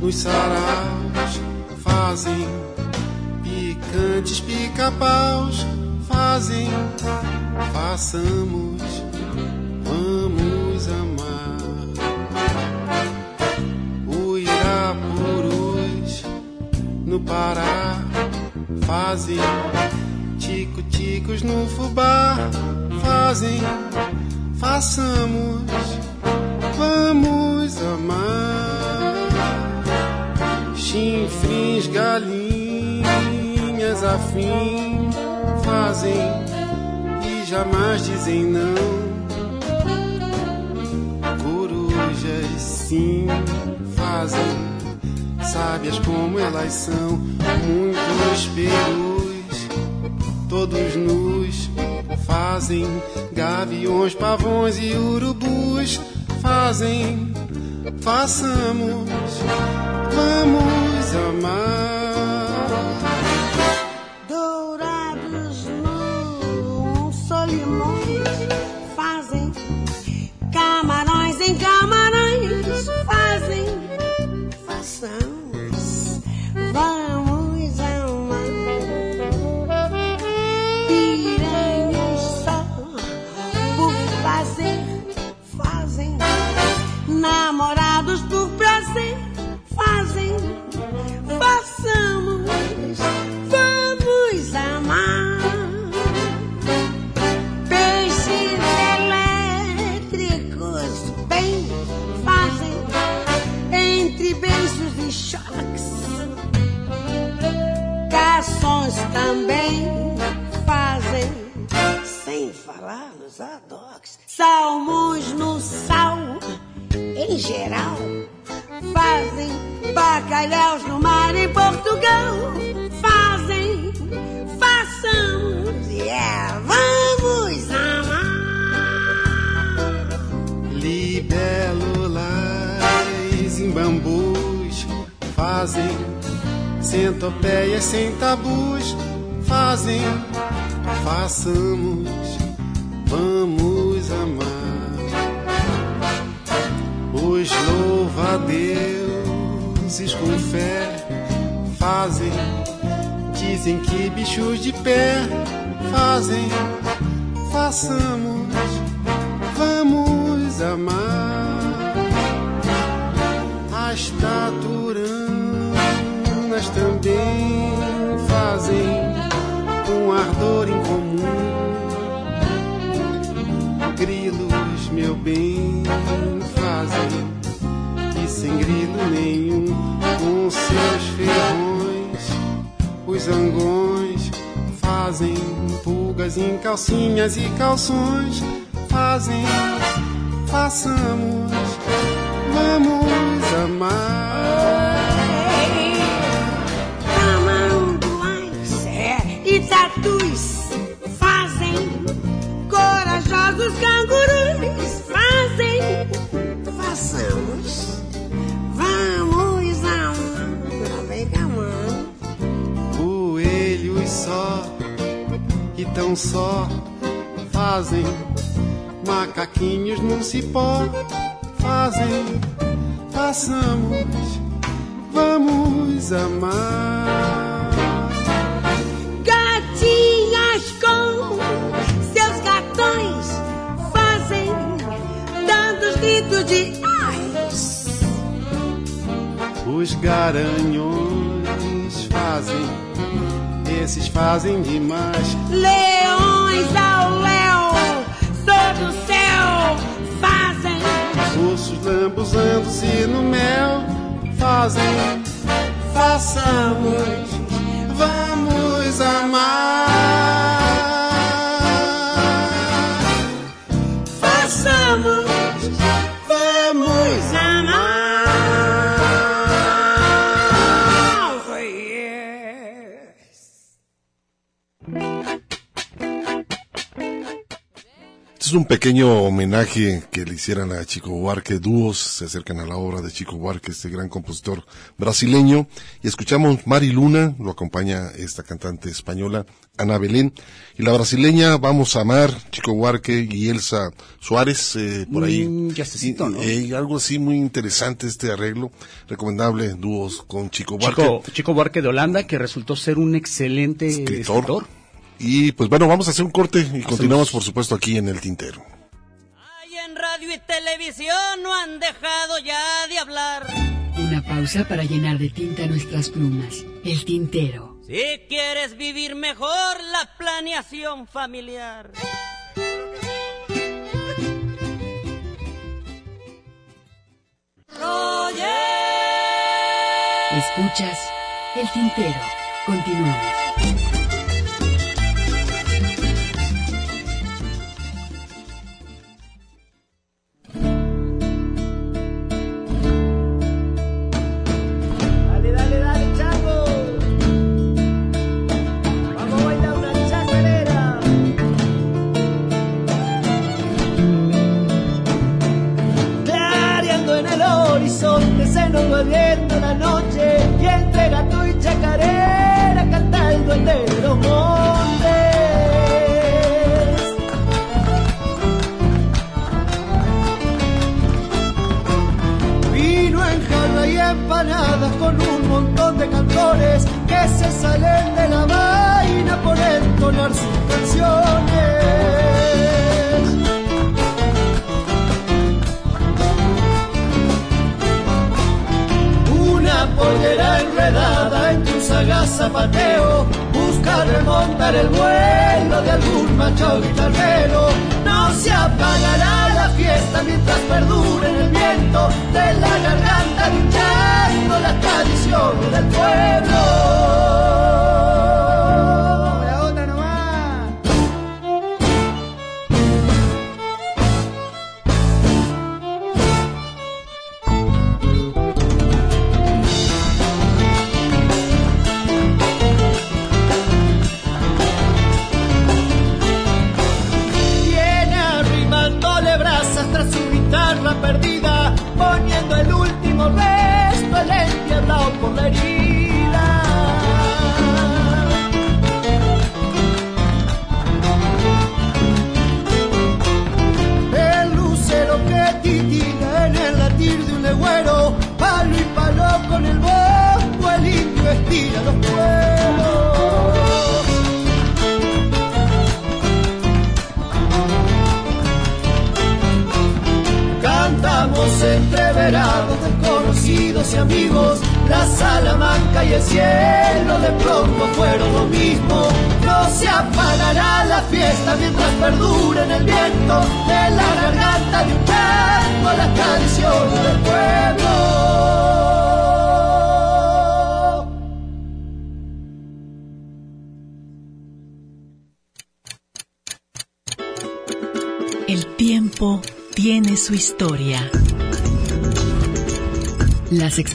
nos saraus fazem picantes pica-paus fazem, façamos, no Pará fazem, tico-ticos no fubá fazem, façamos, vamos amar. Chinfrins, galinhas afins fazem e jamais dizem não. Corujas sim fazem, sábias como elas são. Muitos perus, todos nus, fazem. Gaviões, pavões e urubus fazem, façamos, vamos amar. Adocs. Salmões no sal, em geral fazem bacalhaus no mar em Portugal. Fazem, façamos, yeah, vamos amar. Libélulas em bambus fazem centopeias sem tabus fazem, façamos, vamos amar. Os louva-deuses com fé fazem, dizem que bichos de pé fazem, façamos, vamos amar. As taturanas também fazem um ardor em sem grilo nenhum, com seus ferrões, os zangões fazem pulgas em calcinhas e calções, fazem, façamos, vamos amar. e tatus fazem, corajosos cangurus fazem, vamos amar, vem com a mão. Coelhos só e tão só fazem, macaquinhos num cipó fazem, façamos, vamos amar. Gatinhas com seus gatões fazem, dando os gritos de Os garanhões fazem, esses fazem demais. Leões ao léu, todo o céu fazem. Ursos lambuzando-se no mel fazem, façamos, vamos amar. Façamos, Este es un pequeño homenaje que le hicieran a Chico Buarque. Dúos se acercan a la obra de Chico Buarque, este gran compositor brasileño. Y escuchamos Mari Luna, lo acompaña esta cantante española, Ana Belén. Y la brasileña, Vamos a Amar, Chico Buarque y Elsa Suárez, eh, por ahí. Mm, yacecito, ¿no? Eh, algo así muy interesante este arreglo. Recomendable, dúos con Chico Buarque. Chico, Chico Buarque de Holanda, que resultó ser un excelente Escritor. escritor. Y pues bueno, vamos a hacer un corte y continuamos por supuesto aquí en el tintero. Y en radio y televisión no han dejado ya de hablar. Una pausa para llenar de tinta nuestras plumas. El tintero. Si quieres vivir mejor la planeación familiar. Escuchas el tintero. Continuamos.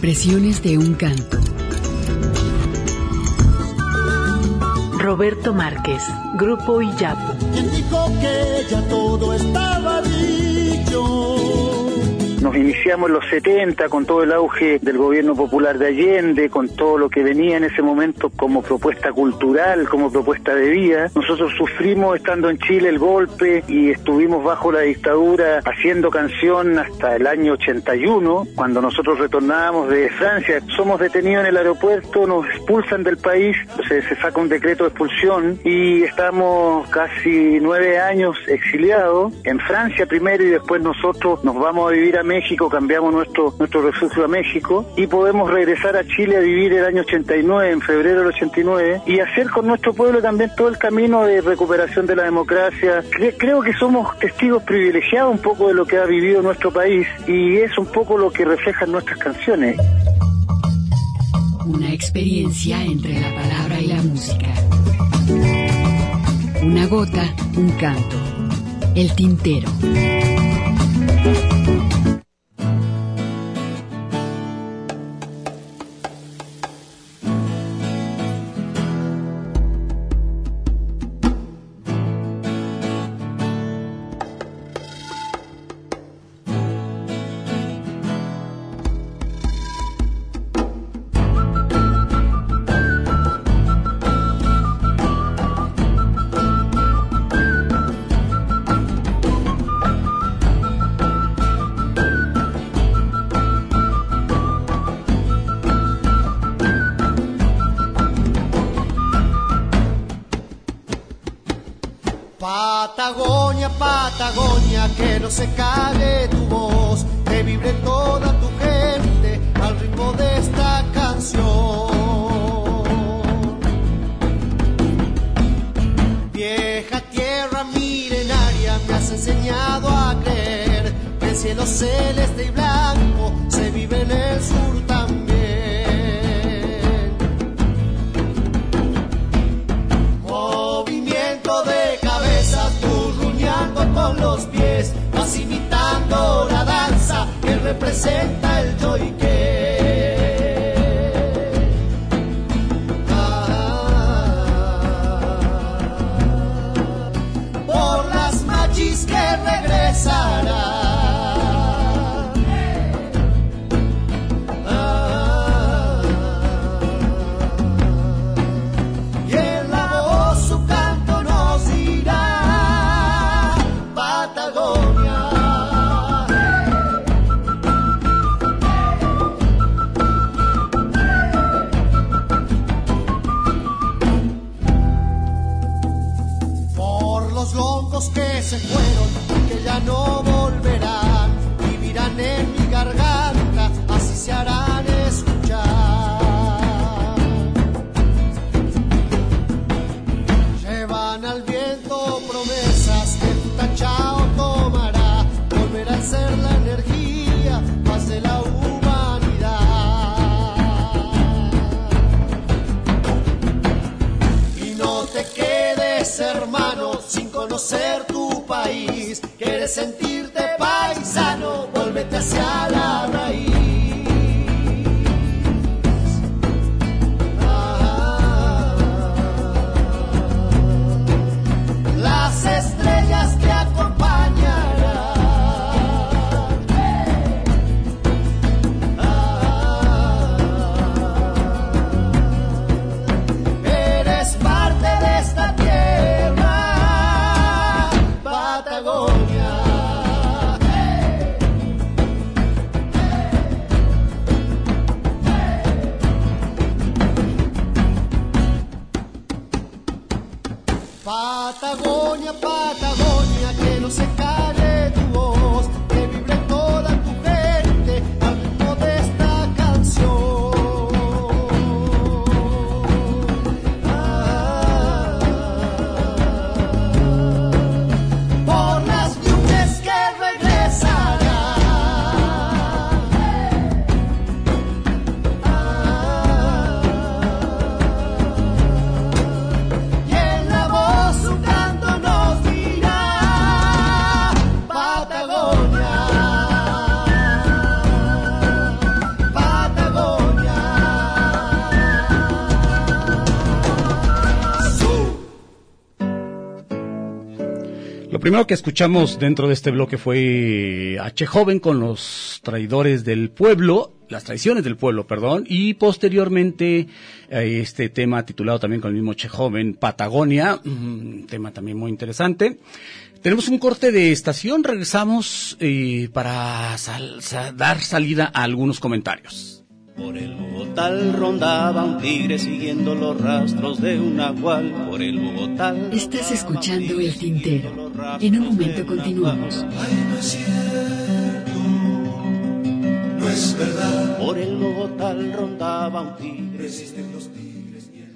Expresiones de un canto. Roberto Márquez, Grupo Iyapu. ¿Quién dijo que ya todo estaba dicho? Nos iniciamos en los 70 con todo el auge del gobierno popular de Allende, con todo lo que venía en ese momento como propuesta cultural, como propuesta de vida. Nosotros sufrimos estando en Chile el golpe y estuvimos bajo la dictadura haciendo canción hasta el año 81, cuando nosotros retornábamos de Francia. Somos detenidos en el aeropuerto, nos expulsan del país, se, se saca un decreto de expulsión y estamos casi nueve años exiliados en Francia primero y después nosotros nos vamos a vivir a México, cambiamos nuestro, nuestro refugio a México y podemos regresar a Chile a vivir el año 89, en febrero del 89, y hacer con nuestro pueblo también todo el camino de recuperación de la democracia. Cre- creo que somos testigos privilegiados un poco de lo que ha vivido nuestro país y es un poco lo que reflejan nuestras canciones. Una experiencia entre la palabra y la música. Una gota, un canto. El tintero. Primero que escuchamos dentro de este bloque fue Che Joven con los traidores del pueblo, las traiciones del pueblo, perdón, y posteriormente eh, este tema titulado también con el mismo Che Joven, Patagonia, un tema también muy interesante. Tenemos un corte de estación, regresamos eh, para dar salida a algunos comentarios. Por el Bogotá rondaba un tigre siguiendo los rastros de un nahual. Por el Bogotá. Estás escuchando El Tintero. En un momento continuamos. No es verdad. Por el Bogotá rondaba un tigre. Resisten los tigres y el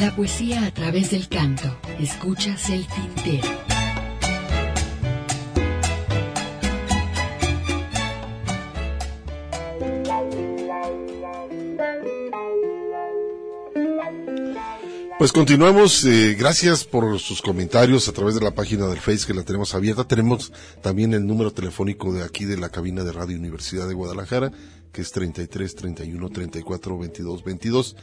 La poesía a través del canto. Escuchas El Tintero. Pues continuamos, eh, gracias por sus comentarios a través de la página del Face que la tenemos abierta. Tenemos también el número telefónico de aquí de la cabina de Radio Universidad de Guadalajara, que es 33 31 34 22 22,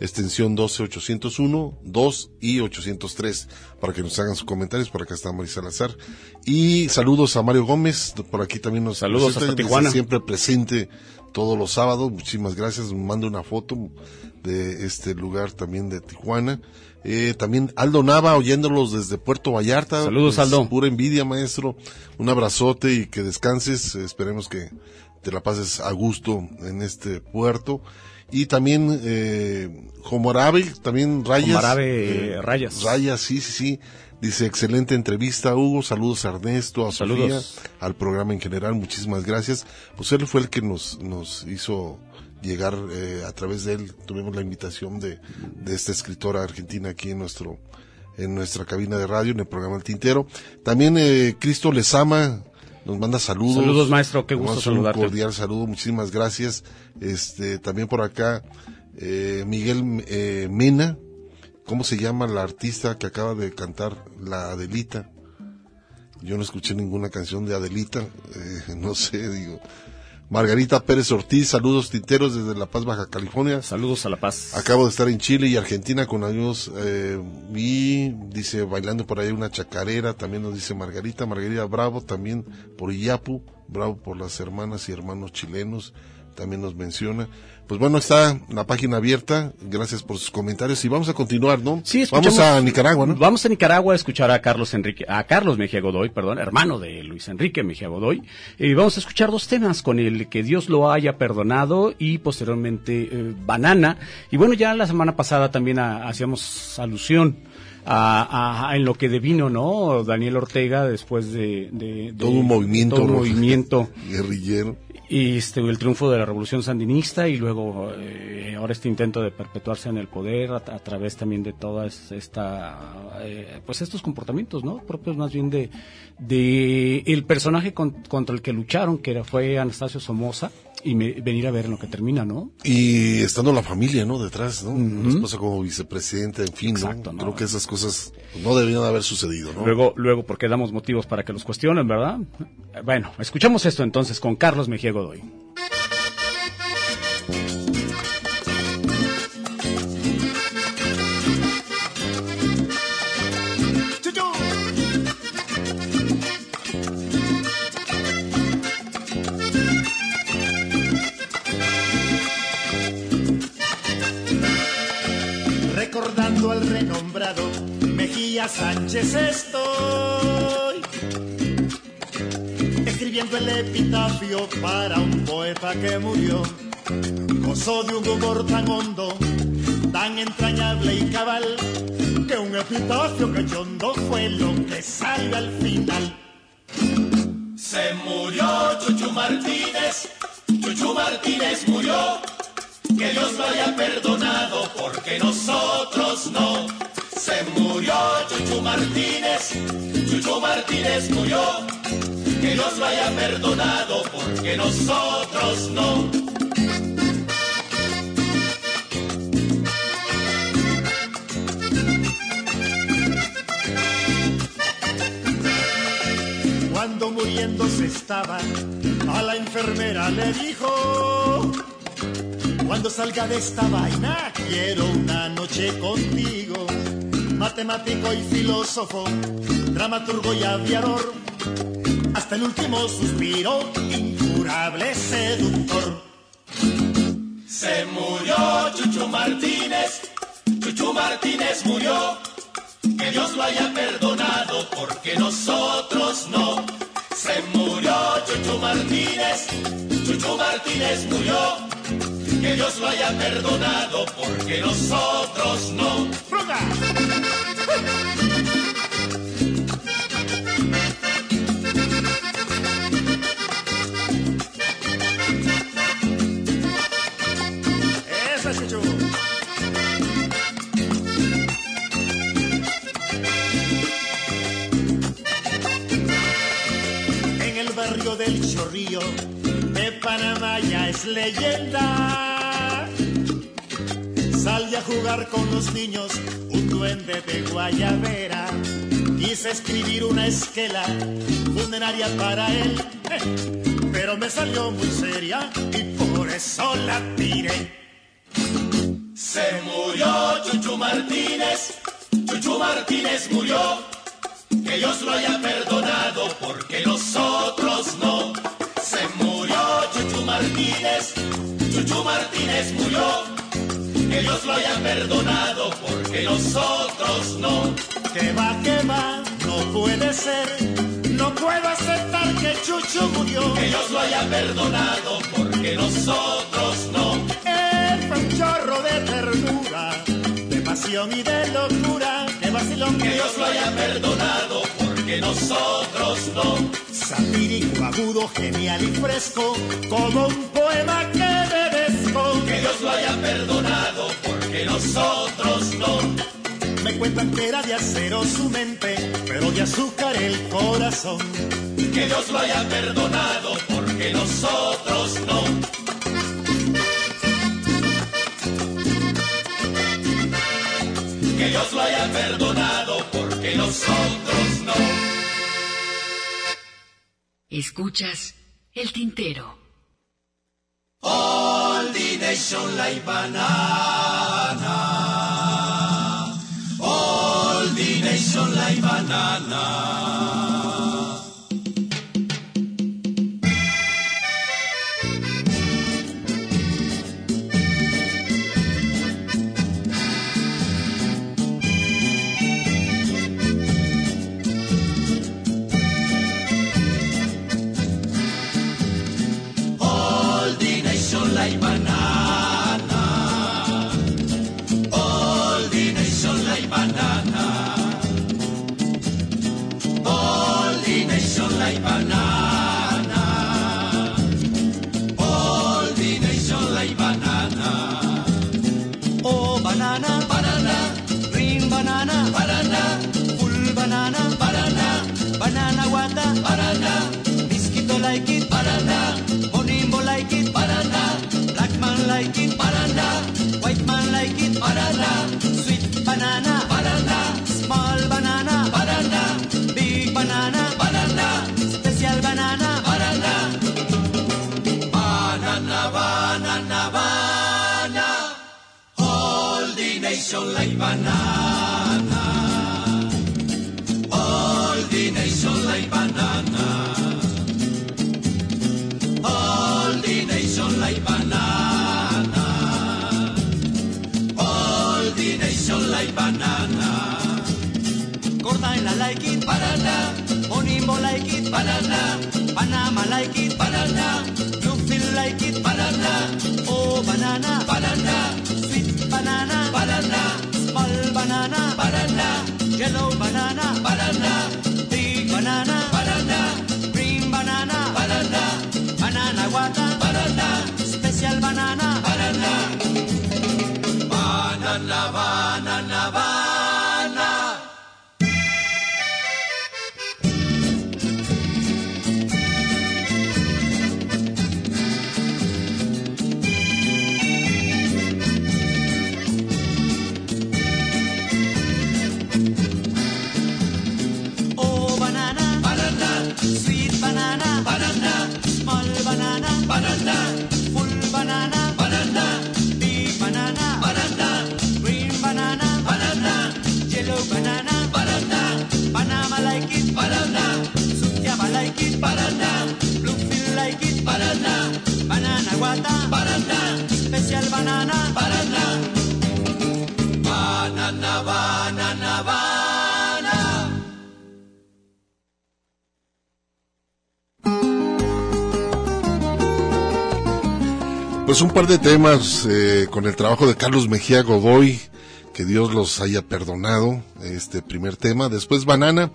extensión 12 801, 2 y 803, para que nos hagan sus comentarios. Por acá está María Salazar. Y saludos a Mario Gómez, por aquí también nos Saludos presenta, hasta Tijuana. siempre presente todos los sábados. Muchísimas gracias. Me manda una foto de este lugar también de Tijuana. Eh, también Aldo Nava oyéndolos desde Puerto Vallarta. Saludos, Pues, Aldo. Pura envidia, maestro. Un abrazote y que descanses. Esperemos que te la pases a gusto en este puerto. Y también eh, Jomarabe, también Rayas. Eh, Rayas. Rayas, sí, sí, sí. Dice, excelente entrevista, Hugo. Saludos a Ernesto, a Saludos. Sofía, al programa en general. Muchísimas gracias. Pues él fue el que nos, nos hizo llegar eh, a través de él. Tuvimos la invitación de, de esta escritora argentina aquí en nuestro, en nuestra cabina de radio, en el programa El Tintero. También eh, Cristo les ama, nos manda saludos. Saludos, maestro, qué gusto manda un saludarte. cordial saludo, muchísimas gracias. Este, también por acá, eh, Miguel eh, Mena, ¿cómo se llama la artista que acaba de cantar la Adelita? Yo no escuché ninguna canción de Adelita, eh, no sé, digo. Margarita Pérez Ortiz, saludos tinteros desde La Paz, Baja California. Saludos a La Paz. Acabo de estar en Chile y Argentina con amigos eh, y dice bailando por ahí una chacarera, también nos dice Margarita, Margarita Bravo también por Iyapu, bravo por las hermanas y hermanos chilenos, también nos menciona. Pues bueno, está la página abierta, gracias por sus comentarios y vamos a continuar, ¿no? Sí, vamos a Nicaragua, ¿no? Vamos a Nicaragua a escuchar a Carlos Enrique, a Carlos Mejía Godoy, perdón, hermano de Luis Enrique Mejía Godoy. Y vamos a escuchar dos temas con el que Dios lo haya perdonado y posteriormente eh, Banana. Y bueno, ya la semana pasada también ah, hacíamos alusión a, a- en lo que devino, ¿no? Daniel Ortega después de, de- de- Todo un movimiento, todo un movimiento guerrillero. Y este el triunfo de la revolución sandinista y luego eh, ahora este intento de perpetuarse en el poder a, través también de todas esta eh, pues estos comportamientos no propios más bien de de el personaje con- contra el que lucharon que era, fue Anastasio Somoza y me- venir a ver en lo que termina no Y estando la familia, ¿no? Detrás, ¿no? La esposa como vicepresidente, en fin. Exacto, ¿no? Creo que esas cosas no deberían haber sucedido, ¿no? Luego, luego, porque damos motivos para que los cuestionen, ¿verdad? Bueno, escuchamos esto entonces con Carlos Mejía Godoy. Al renombrado Mejía Sánchez estoy escribiendo el epitafio para un poeta que murió. Gozó de un humor tan hondo, tan entrañable y cabal, que un epitafio cachondo fue lo que salió al final. Se murió Chuchu Martínez, Chuchu Martínez murió. Que Dios lo haya perdonado porque nosotros no. Se murió Chuchu Martínez, Chuchu Martínez murió. Que Dios lo haya perdonado porque nosotros no. Cuando muriéndose estaba, a la enfermera le dijo, Cuando salga de esta vaina, quiero una noche contigo. Matemático y filósofo, dramaturgo y aviador. Hasta el último suspiro, incurable seductor. Se murió Chuchu Martínez, Chuchu Martínez murió. Que Dios lo haya perdonado porque nosotros no. Se murió Chuchu Martínez, Chuchu Martínez murió. Dios lo haya perdonado porque nosotros no. Esa Chuchu. En el barrio del Chorrillo de Panamá ya es leyenda. A jugar con los niños, un duende de Guayavera. Quise escribir una esquela funeraria para él, pero me salió muy seria y por eso la tiré. Se murió Chuchu Martínez, Chuchu Martínez murió. Que Dios lo haya perdonado porque nosotros no. Se murió Chuchu Martínez, Chuchu Martínez murió. Que Dios lo haya perdonado porque nosotros no. Que va, que va, no puede ser. No puedo aceptar que Chuchu murió. Que Dios lo haya perdonado porque nosotros no. Él fue un chorro de ternura, de pasión y de locura. Que vacilón Que Dios lo haya perdonado porque nosotros no. Satírico, agudo, genial y fresco, como un poema que merezco. Que Dios lo haya perdonado porque nosotros no. Me cuentan que era de acero su mente, pero de azúcar el corazón. Que Dios lo haya perdonado porque nosotros no. Que Dios lo haya perdonado porque nosotros no. Escuchas el tintero. All the nation like banana. All the nation like banana. Nation like banana. All the nation like banana. All the nation like banana. All the nation like banana. Cordaina like it, Banana, Bonimbo like it, banana, Panama like it, banana, Bluefield like it, banana, oh banana, banana, banana, yellow banana, banana, big banana, banana, green banana, banana, banana guata, banana, special banana, banana, banana, banana, banana. it, banana. Blue feel banana. Banana guata, banana. Banana, banana. Banana, banana, banana. Pues un par de temas eh, con el trabajo de Carlos Mejía Godoy, que Dios los haya perdonado, este primer tema. Después Banana,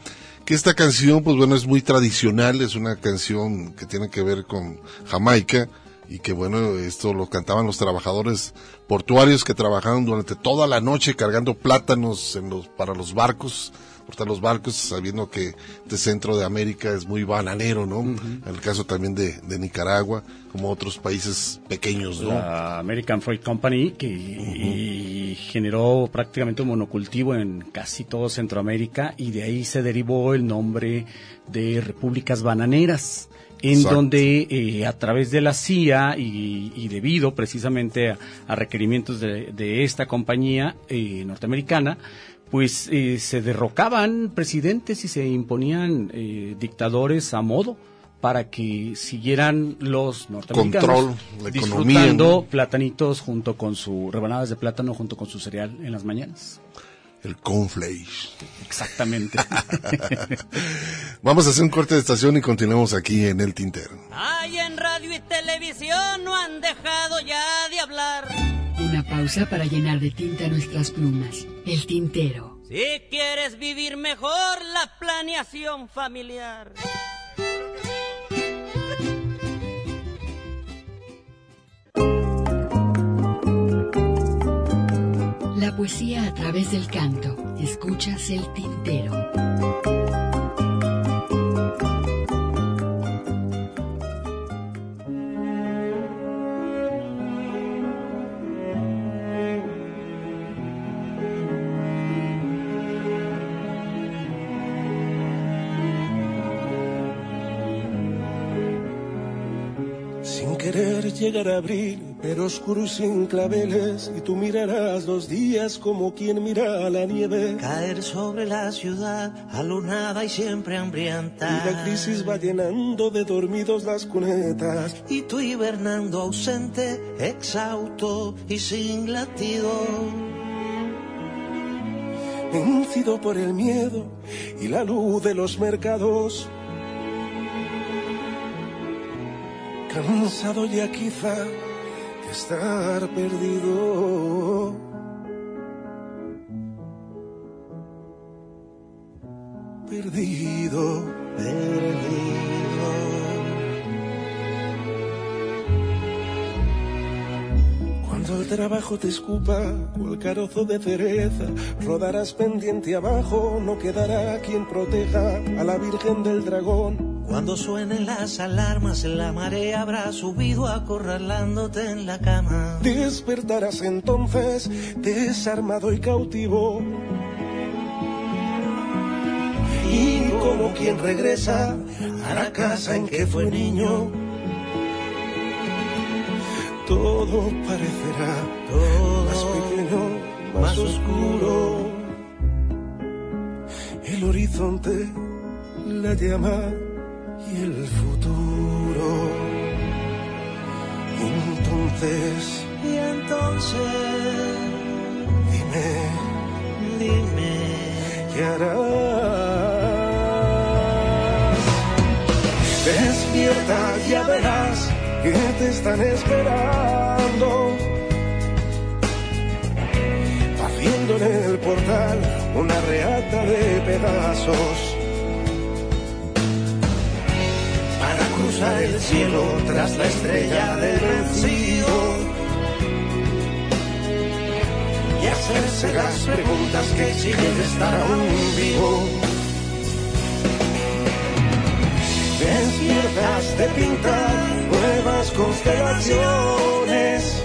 que esta canción, pues bueno, es muy tradicional, es una canción que tiene que ver con Jamaica y que bueno, esto lo cantaban los trabajadores portuarios que trabajaban durante toda la noche cargando plátanos en los, para los barcos portar los barcos, sabiendo que este centro de América es muy bananero, ¿no? En el caso también de, de, Nicaragua, como otros países pequeños, ¿no? La American Freight Company, que y generó prácticamente un monocultivo en casi todo Centroamérica, y de ahí se derivó el nombre de repúblicas bananeras en Exacto. donde eh, a través de la CIA y, y debido precisamente a, a requerimientos de, de, esta compañía eh, norteamericana, pues eh, se derrocaban presidentes y se imponían eh, dictadores a modo para que siguieran los norteamericanos Control, disfrutando economía, ¿no? platanitos junto con su rebanadas de plátano junto con su cereal en las mañanas. El cornflakes. Exactamente. Vamos a hacer un corte de estación y continuamos aquí en El Tintero. Ay, en radio y televisión no han dejado ya de hablar. Una pausa para llenar de tinta nuestras plumas. El tintero. Si quieres vivir mejor, la planeación familiar. La poesía a través del canto. Escuchas el tintero. Querer llegar a abril, pero oscuro y sin claveles, y tú mirarás los días como quien mira la nieve. Caer sobre la ciudad, alunada y siempre hambrienta. Y la crisis va llenando de dormidos las cunetas. Y tú hibernando ausente, exhausto y sin latido. Vencido por el miedo y la luz de los mercados. Cansado ya quizá de estar perdido. Perdido, perdido. Cuando el trabajo te escupa cual carozo de cereza, rodarás pendiente abajo, no quedará quien proteja a la Virgen del Dragón. Cuando suenen las alarmas, la marea habrá subido acorralándote en la cama. Despertarás entonces desarmado y cautivo. Y como quien regresa a la casa en que fue niño, todo parecerá todo más pequeño, más, más oscuro. El horizonte, la llama y el futuro. Y entonces, Y entonces, dime, dime, ¿qué harás? Despierta, ya verás que te están esperando. Haciendo en el portal una reata de pedazos. Para cruzar el cielo tras la estrella del vencido. y hacerse las preguntas que exigen estar aún vivo. Despiertas de pintar nuevas constelaciones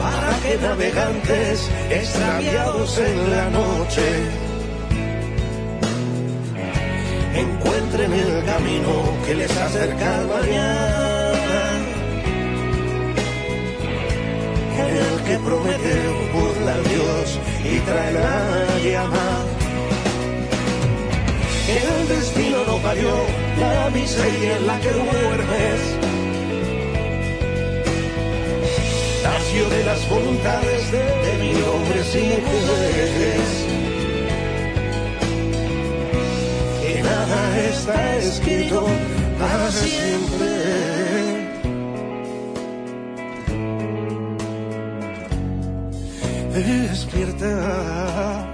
para que navegantes extraviados en la noche encuentren el camino que les acerca al mañana. en el que Prometeo burla a Dios y trae la llama. El destino no parió la miseria en la que duermes. Nació de las voluntades de, de mil hombres y mujeres. está escrito para siempre. Despierta.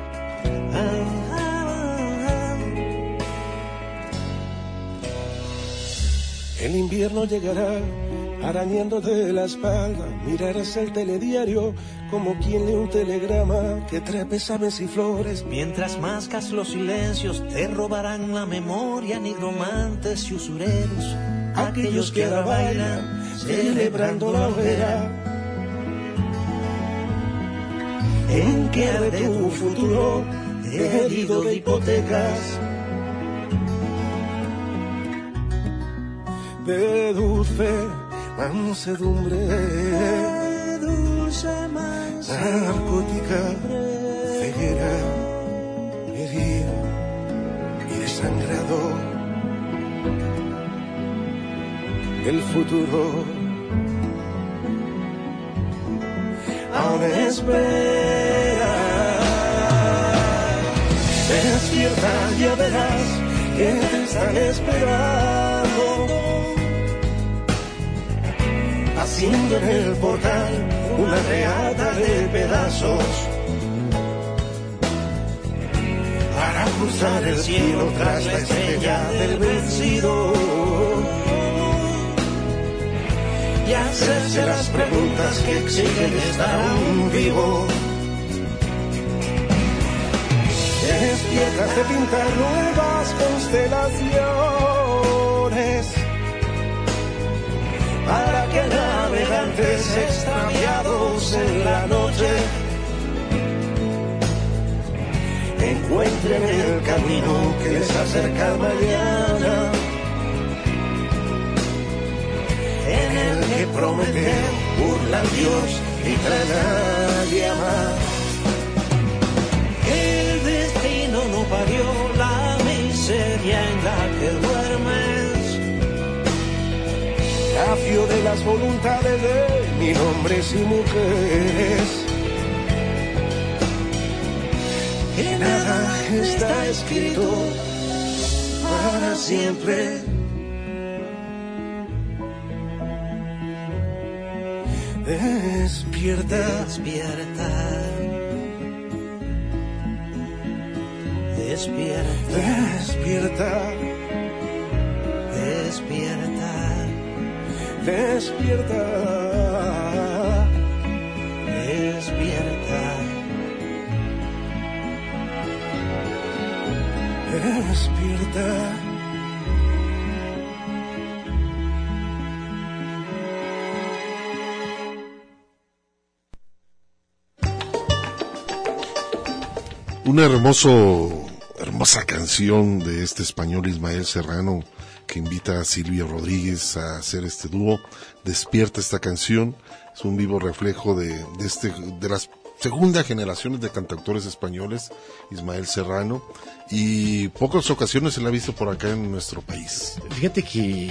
El invierno llegará arañándote la espalda, mirarás el telediario como quien lee un telegrama que trae pesames y flores. Mientras mascas los silencios, te robarán la memoria, nigromantes y usureros, aquellos que ahora bailan, celebrando la hoguera. En que arde tu futuro, herido de hipotecas. De dulce mansedumbre, dulce mansedumbre, narcótica ceguera, herido y desangrado. El futuro aún espera. Despierta, ya verás que te están esperando. Haciendo en el portal una reata de pedazos. Para cruzar el cielo tras la estrella del vencido. Y hacerse las preguntas que exigen estar aún vivo. Despierta de pintar nuevas constelaciones para que navegantes extraviados en la noche encuentren el camino que les acerca mañana, en el que prometen burla Dios y a más. El destino no parió la miseria en la que duermes. De las voluntades de mil hombres y mujeres. Que nada está escrito para siempre. Despierta. Despierta, despierta, despierta, despierta, despierta, despierta. Una hermoso, hermosa canción de este español Ismael Serrano que invita a Silvia Rodríguez a hacer este dúo. Despierta esta canción. Es un vivo reflejo de, de este, de las segunda generaciones de cantautores españoles, Ismael Serrano, y pocas ocasiones se la ha visto por acá en nuestro país. Fíjate que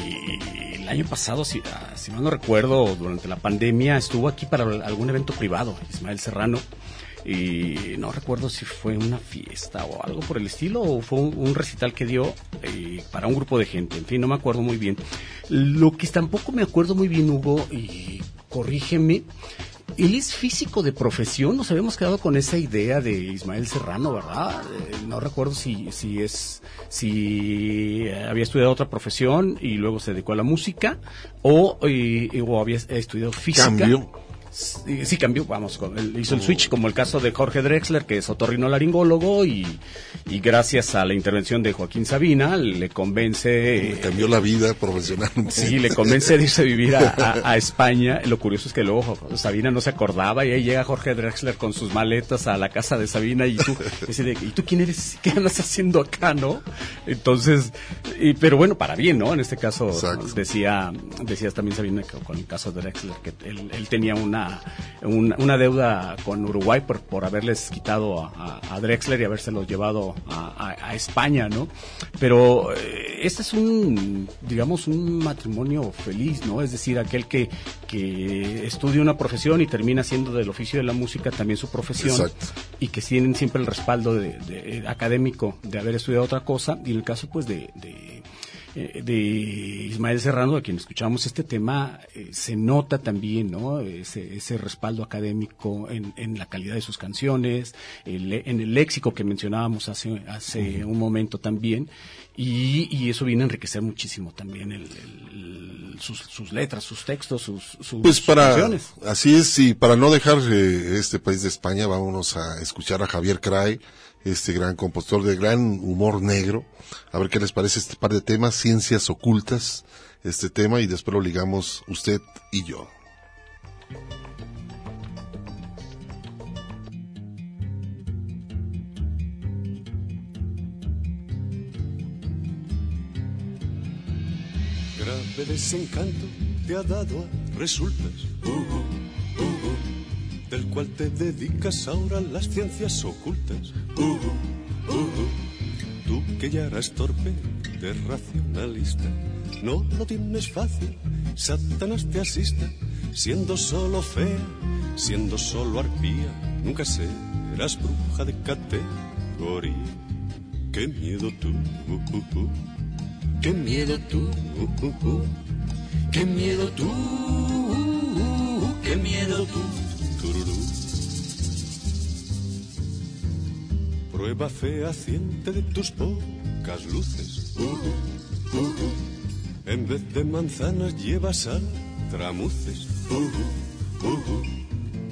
el año pasado, si, si mal no recuerdo, durante la pandemia estuvo aquí para algún evento privado, Ismael Serrano y no recuerdo si fue una fiesta o algo por el estilo o fue un, recital que dio eh, para un grupo de gente, en fin, no me acuerdo muy bien. Lo que tampoco me acuerdo muy bien, Hugo, y corrígeme, él es físico de profesión, nos habíamos quedado con esa idea de Ismael Serrano, ¿verdad? Eh, no recuerdo si, si es, si había estudiado otra profesión y luego se dedicó a la música o, eh, o había estudiado física. Sí, cambió, vamos, con el, hizo el switch como el caso de Jorge Drexler, que es otorrinolaringólogo y, y gracias a la intervención de Joaquín Sabina le convence... Le cambió la vida profesionalmente. Sí, le convence de irse a vivir a, a, a, España. Lo curioso es que luego Sabina no se acordaba y ahí llega Jorge Drexler con sus maletas a la casa de Sabina y tú, ¿y tú quién eres? ¿Qué andas haciendo acá, no? Entonces, y, pero bueno, para bien, ¿no? En este caso Exacto. decía, decías también Sabina que con el caso de Drexler que él, él tenía una una, una, deuda con Uruguay por, por haberles quitado a, a, Drexler y habérselos llevado a, a España, ¿no? Pero eh, este es un, digamos, un matrimonio feliz, ¿no? Es decir, aquel que, que estudia una profesión y termina haciendo del oficio de la música también su profesión Exacto. y que tienen siempre el respaldo de, de, académico de haber estudiado otra cosa y en el caso pues de, de eh, de Ismael Serrano, a quien escuchamos este tema, eh, se nota también ¿no? ese, ese respaldo académico en, en, la calidad de sus canciones, el, en el léxico que mencionábamos hace, hace un momento también, y, y, eso viene a enriquecer muchísimo también el, el, sus, sus, letras, sus textos, sus, sus pues para, canciones. Así es, y para no dejar eh, este país de España, vámonos a escuchar a Javier Cray, este gran compositor de gran humor negro. A ver qué les parece este par de temas, ciencias ocultas, este tema, y después lo ligamos usted y yo. Grave desencanto te ha dado resultas, del cual te dedicas ahora a las ciencias ocultas. Tú que ya eras torpe, de racionalista, no lo tienes fácil, Satanás te asista, siendo solo fea, siendo solo arpía, nunca serás bruja de categoría. Qué miedo tú, uh, uh, uh. qué miedo tú, qué miedo tú, qué miedo tú. Prueba fehaciente de tus pocas luces. En vez de manzanas llevas altramuces.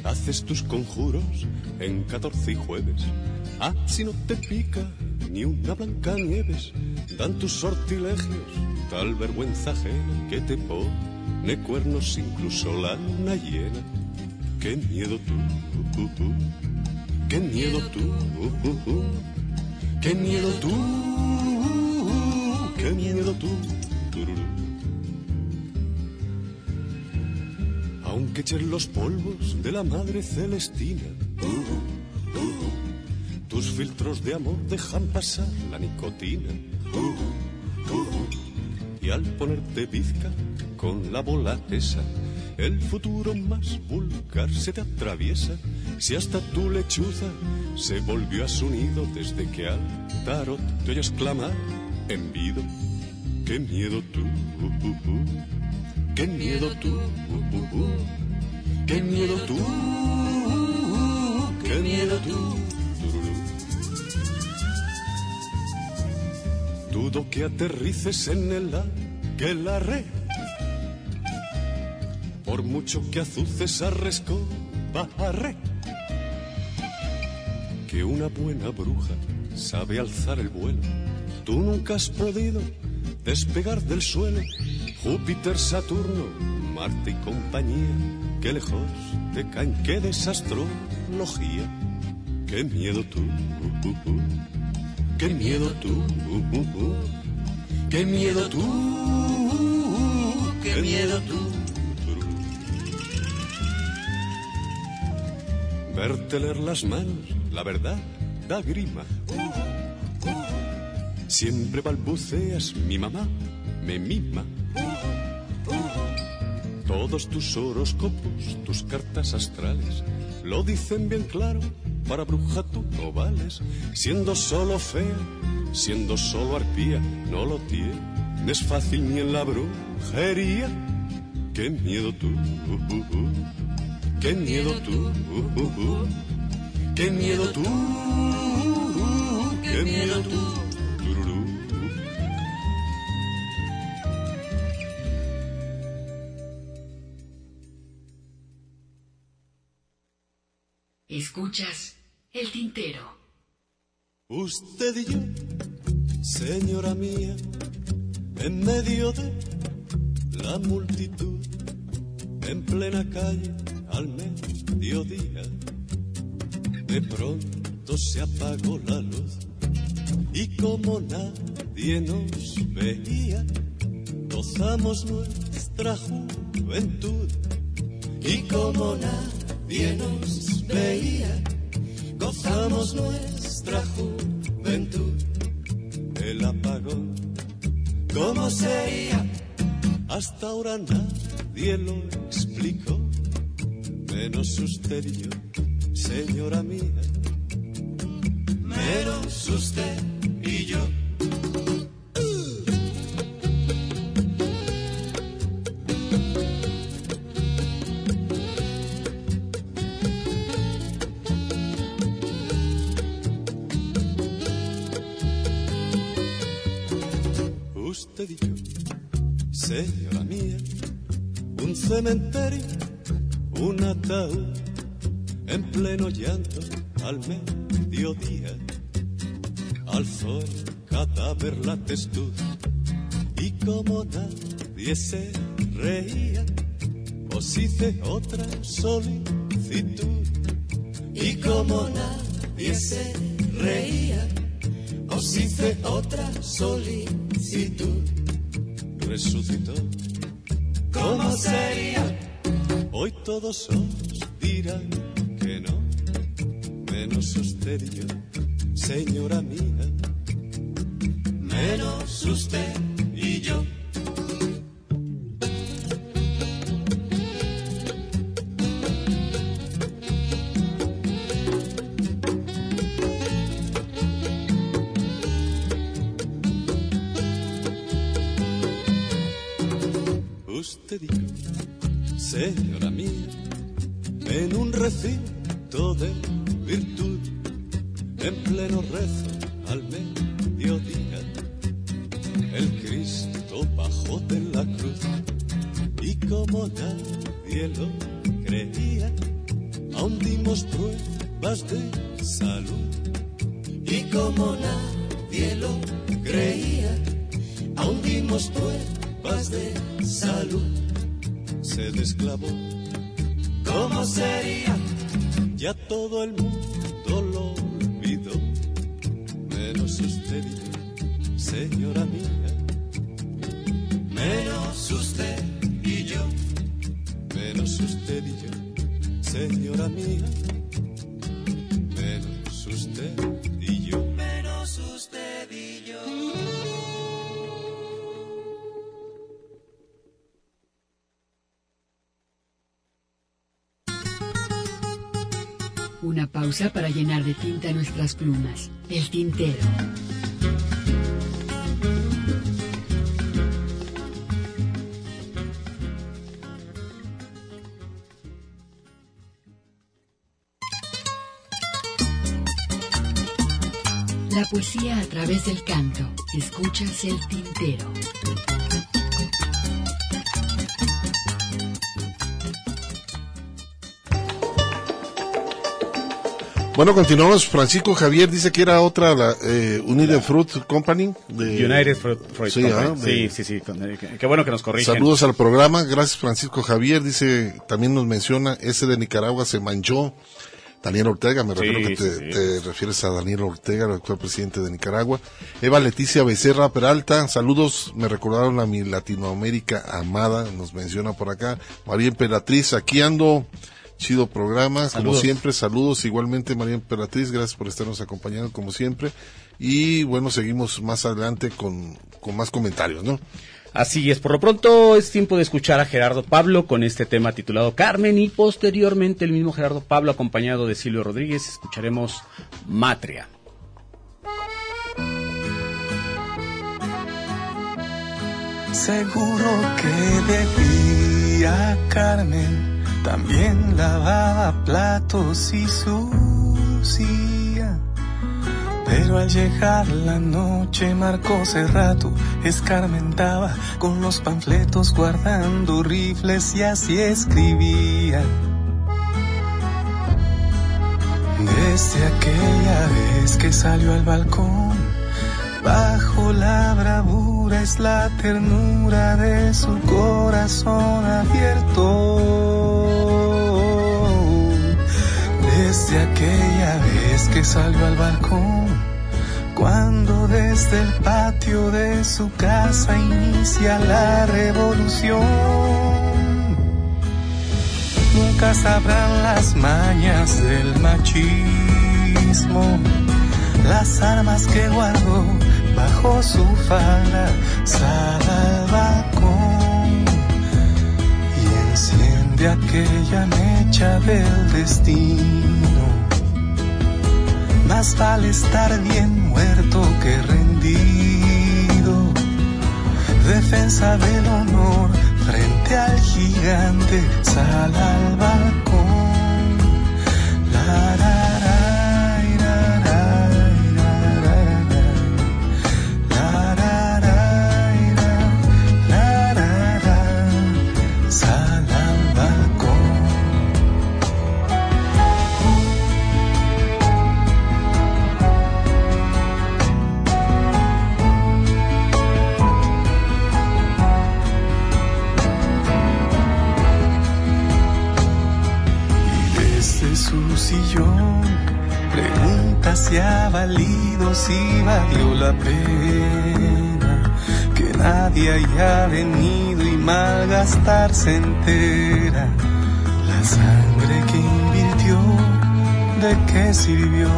Haces tus conjuros en catorce y jueves. Ah, si no te pica ni una blanca nieves, dan tus sortilegios tal vergüenza ajena que te pone cuernos incluso la luna llena. Qué miedo tú, qué miedo tú, qué miedo tú, qué miedo tú. Aunque eches los polvos de la madre celestina, tus filtros de amor dejan pasar la nicotina. Y al ponerte bizca con la bola esa, el futuro más vulgar se te atraviesa. Si hasta tu lechuza se volvió a su nido desde que al tarot te oyes clamar en vido. Qué miedo tú, uh, uh, uh. qué miedo tú, uh, uh, uh. qué miedo tú, qué miedo tú. Dudo que aterrices en el que la red. Por mucho que azuces arresco barre. Que una buena bruja sabe alzar el vuelo. Tú nunca has podido despegar del suelo. Júpiter, Saturno, Marte y compañía. Que lejos te caen, qué desastrología. Qué miedo tú, uh, uh, uh. qué miedo tú, uh, uh, uh. qué miedo tú, qué miedo tú. Verte leer las manos, la verdad da grima. Siempre balbuceas, mi mamá me mima. Todos tus horóscopos, tus cartas astrales, lo dicen bien claro, para bruja tú no vales. Siendo solo fea, siendo solo arpía, no lo tienes fácil ni en la brujería. Qué miedo tú. Qué miedo tú, qué miedo tú, qué miedo tú. Escuchas el tintero. Usted y yo, señora mía, en medio de la multitud, en plena calle al mediodía, de pronto se apagó la luz y como nadie nos veía, gozamos nuestra juventud y como nadie nos veía, gozamos nuestra juventud. El apagón, ¿cómo sería? Hasta ahora nadie lo explicó, menos usted y yo, señora mía, menos usted y yo. Usted y yo, señora mía, un cementerio, una en pleno llanto al mediodía. Alzó el cadáver la testuda y como nadie se reía, os hice otra solicitud. Y como nadie se reía, os hice otra solicitud. Resucitó. ¿Cómo sería? Hoy todos os que no, menos usted yo, señora mía. Menos usted nuestras plumas. El tintero. La poesía a través del canto. Escuchas el tintero. Bueno, continuamos. Francisco Javier dice que era otra, la eh, United Fruit Company. De, United Fruit, Fruit Sí, Company. ah, de- sí, sí, sí, eh, qué qué bueno que nos corrigen. Saludos al programa. Gracias, Francisco Javier. Dice, también nos menciona, ese de Nicaragua se manchó. Daniel Ortega, me Sí, refiero que te, sí, sí. te refieres a Daniel Ortega, el actual presidente de Nicaragua. Eva Leticia Becerra Peralta, saludos, me recordaron a mi Latinoamérica amada, nos menciona por acá. María Emperatriz, aquí ando, chido programa, como siempre, saludos igualmente María Emperatriz, gracias por estarnos acompañando como siempre. Y bueno, seguimos más adelante con, con más comentarios, ¿no? Así es, por lo pronto es tiempo de escuchar a Gerardo Pablo con este tema titulado Carmen y posteriormente el mismo Gerardo Pablo acompañado de Silvio Rodríguez escucharemos Matria. Seguro que debía Carmen, también lavaba platos y sucia. Pero al llegar la noche marcó cerrato, escarmentaba con los panfletos guardando rifles y así escribía. Desde aquella vez que salió al balcón, bajo la bravura es la ternura de su corazón abierto. Desde aquella vez que salió al balcón, cuando desde el patio de su casa inicia la revolución. Nunca sabrán las mañas del machismo, las armas que guardó bajo su falda, sale al balcón y enciende aquella mecha del destino. Más vale estar bien muerto que rendido. Defensa del honor frente al gigante, sal al balcón. La, si ha valido, si valió la pena que nadie haya venido y malgastarse entera la sangre que invirtió, de qué sirvió.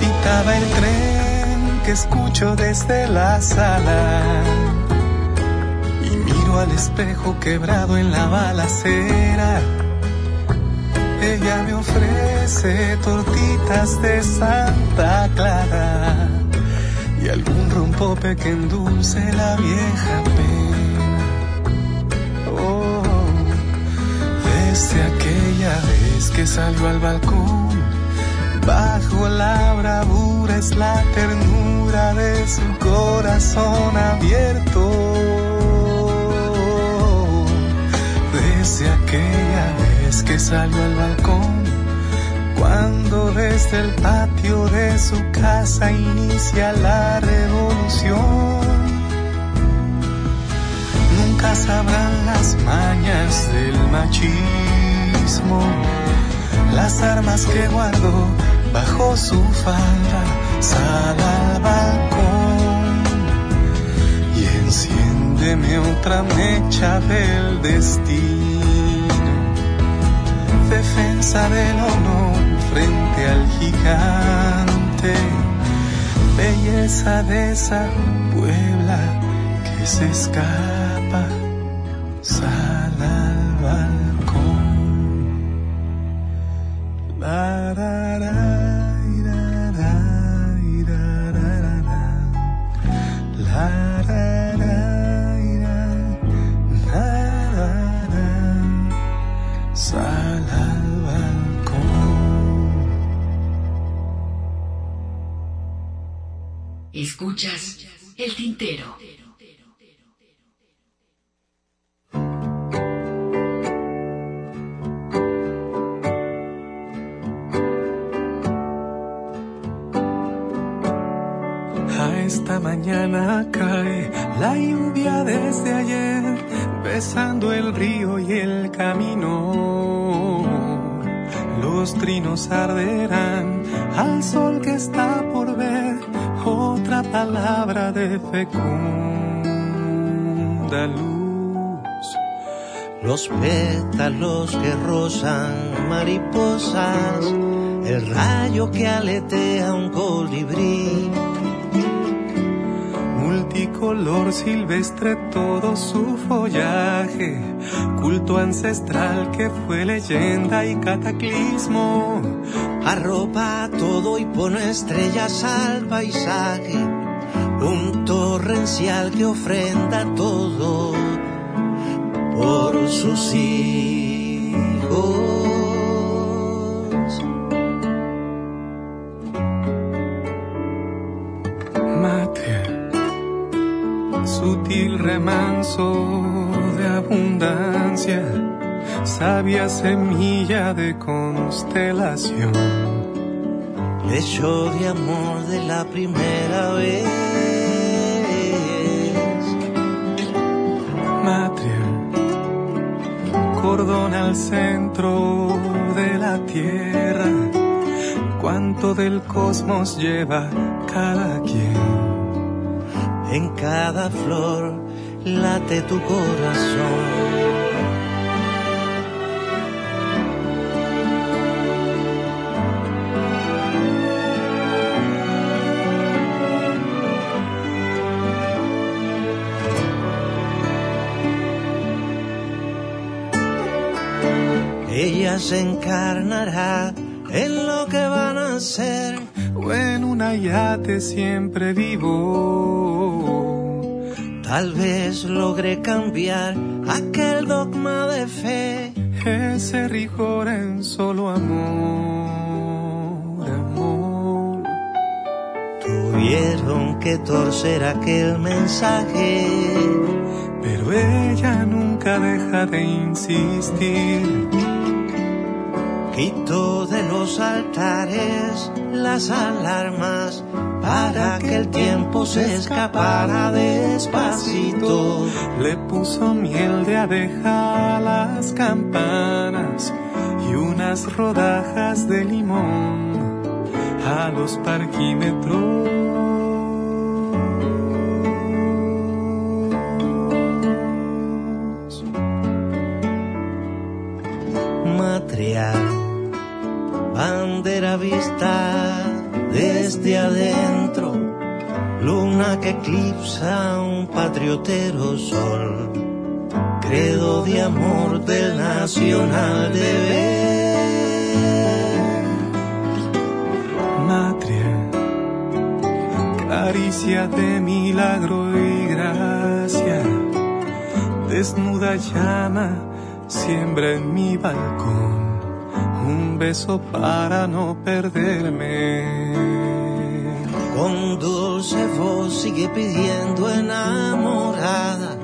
Pitaba el tren que escucho desde la sala y miro al espejo quebrado en la balacera. Ella me ofrece tortitas de Santa Clara y algún rompope que endulce la vieja pena. Oh, desde aquella vez que salió al balcón, bajo la bravura es la ternura de su corazón abierto. Desde aquella vez que salió al balcón, cuando desde el patio de su casa inicia la revolución. Nunca sabrán las mañas del machismo, las armas que guardó bajo su falda, sal al balcón y enciéndeme otra mecha del destino defensa del honor frente al gigante, belleza de esa Puebla que se escapa, Escuchas el tintero. A esta mañana cae la lluvia desde ayer, besando el río y el camino. Los trinos arderán al sol que está palabra de fecunda luz. Los pétalos que rozan mariposas, el rayo que aletea un colibrí. Multicolor silvestre todo su follaje, culto ancestral que fue leyenda y cataclismo. Arropa todo y pone estrellas al paisaje, un torrencial que ofrenda todo por sus hijos. Mate, sutil remanso de abundancia, sabia semilla de constelación. Lecho de amor de la primera vez. Al centro de la tierra, cuánto del cosmos lleva cada quien. En cada flor late tu corazón. Ella se encarnará en lo que van a ser. O en un ayate siempre vivo. Tal vez logre cambiar aquel dogma de fe. Ese rigor en solo amor, amor. Tuvieron que torcer aquel mensaje. Pero ella nunca deja de insistir. Quito de los altares las alarmas para que el tiempo se escapara despacito. Le puso miel de abeja a las campanas y unas rodajas de limón a los parquímetros. Matrial, vista desde adentro, luna que eclipsa un patriotero sol, credo de amor del nacional deber. Matria, caricia de milagro y gracia, desnuda llama, siembra en mi balcón beso para no perderme. Con dulce voz sigue pidiendo enamorada.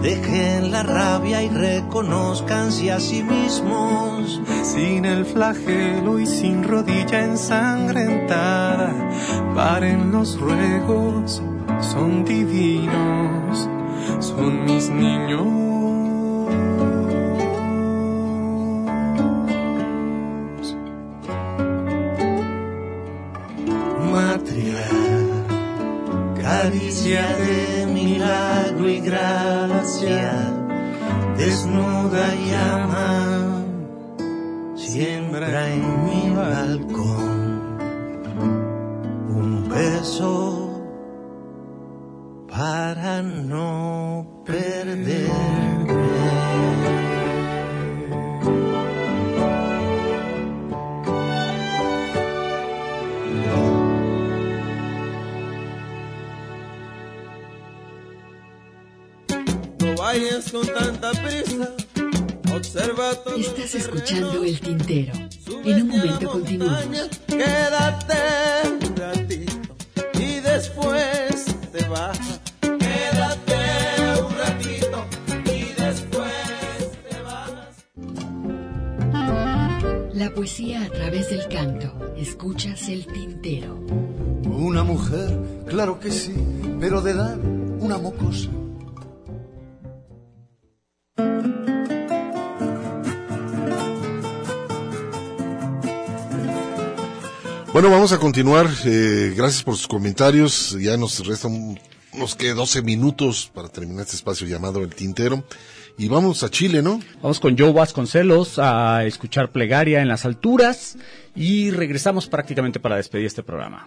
Dejen la rabia y reconozcanse a sí mismos. Sin el flagelo y sin rodilla ensangrentada, paren los ruegos, son divinos, son mis niños. De milagro y gracia, desnuda llama, Bueno, vamos a continuar. Eh, gracias por sus comentarios. Ya nos restan unos que 12 minutos para terminar este espacio llamado El Tintero. Y vamos a Chile, ¿no? Vamos con Joe Vasconcelos a escuchar plegaria en las alturas y regresamos prácticamente para despedir este programa.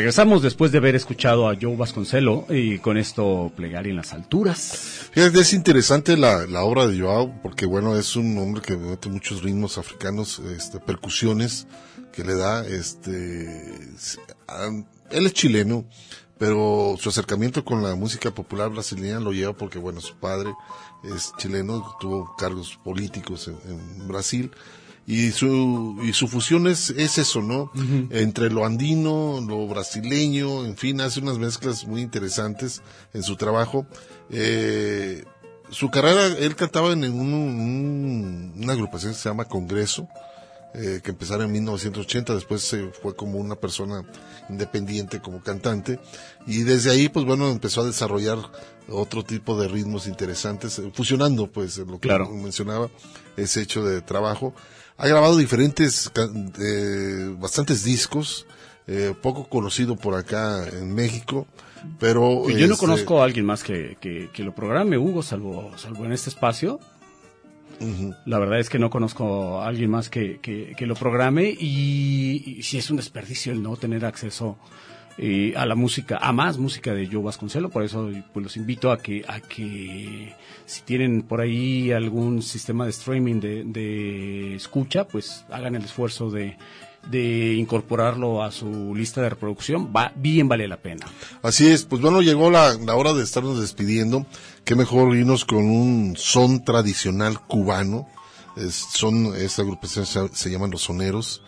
Regresamos después de haber escuchado a Joe Vasconcelo y con esto plegaria en las alturas. Fíjate, es interesante la, la obra de Joao, porque bueno, es un hombre que mete muchos ritmos africanos, este, percusiones que le da, este, él es chileno, pero su acercamiento con la música popular brasileña lo lleva porque bueno, su padre es chileno, tuvo cargos políticos en Brasil, y su, y su fusión es, es eso, ¿no? Entre lo andino, lo brasileño, en fin, hace unas mezclas muy interesantes en su trabajo. Eh, su carrera, él cantaba en un- un- una agrupación que se llama Congreso, eh, que empezaron en 1980, después se fue como una persona independiente como cantante, y desde ahí, pues bueno, empezó a desarrollar otro tipo de ritmos interesantes, fusionando, pues, lo que Claro. mencionaba, ese hecho de trabajo. Ha grabado diferentes, eh, bastantes discos, eh, poco conocido por acá en México, pero... Yo no este, conozco a alguien más que, que, que lo programe, Hugo, salvo, salvo en este espacio. La verdad es que no conozco a alguien más que, que, que lo programe y, y sí es un desperdicio el no tener acceso eh, a la música, a más música de Joe Vasconcelo, por eso pues los invito a que, a que si tienen por ahí algún sistema de streaming de, escucha, pues hagan el esfuerzo de, de incorporarlo a su lista de reproducción, va, bien vale la pena. Así es, pues bueno, llegó la, la hora de estarnos despidiendo. Qué mejor irnos con un son tradicional cubano. Son, esta agrupación se, se llaman Los Soneros.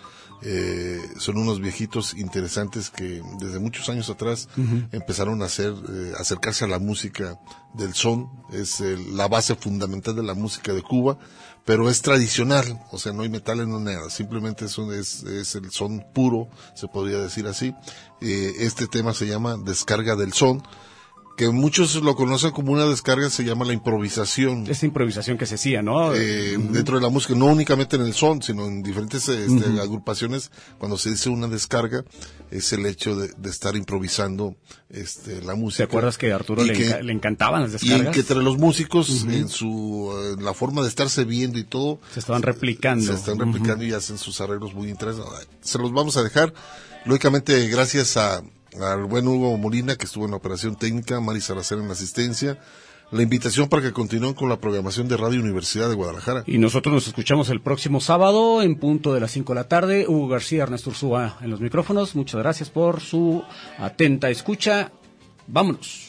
Eh, son unos viejitos interesantes que desde muchos años atrás empezaron a hacer, eh, acercarse a la música del son. Es la base fundamental de la música de Cuba, pero es tradicional. O sea, no hay metales, no nada. Simplemente es, un- es, es el son puro, se podría decir así. Eh, este tema se llama Descarga del Son. Que muchos lo conocen como una descarga, se llama la improvisación. Esa improvisación que se hacía, ¿no? Eh, Dentro de la música, no únicamente en el son, sino en diferentes este, agrupaciones, cuando se dice una descarga, es el hecho de, de estar improvisando este, la música. ¿Te acuerdas que a Arturo Y le, que- enca- le encantaban las Y en descargas? que entre los músicos, en su en la forma de estarse viendo y todo, Se estaban replicando. se están replicando y hacen sus arreglos muy interesantes. Se los vamos a dejar, lógicamente, gracias a al buen Hugo Molina, que estuvo en la operación técnica, Mari Salazar en la asistencia. La invitación para que continúen con la programación de Radio Universidad de Guadalajara. Y nosotros nos escuchamos el próximo sábado en punto de las 5 de la tarde. Hugo García, Ernesto Ursúa en los micrófonos. Muchas gracias por su atenta escucha. Vámonos.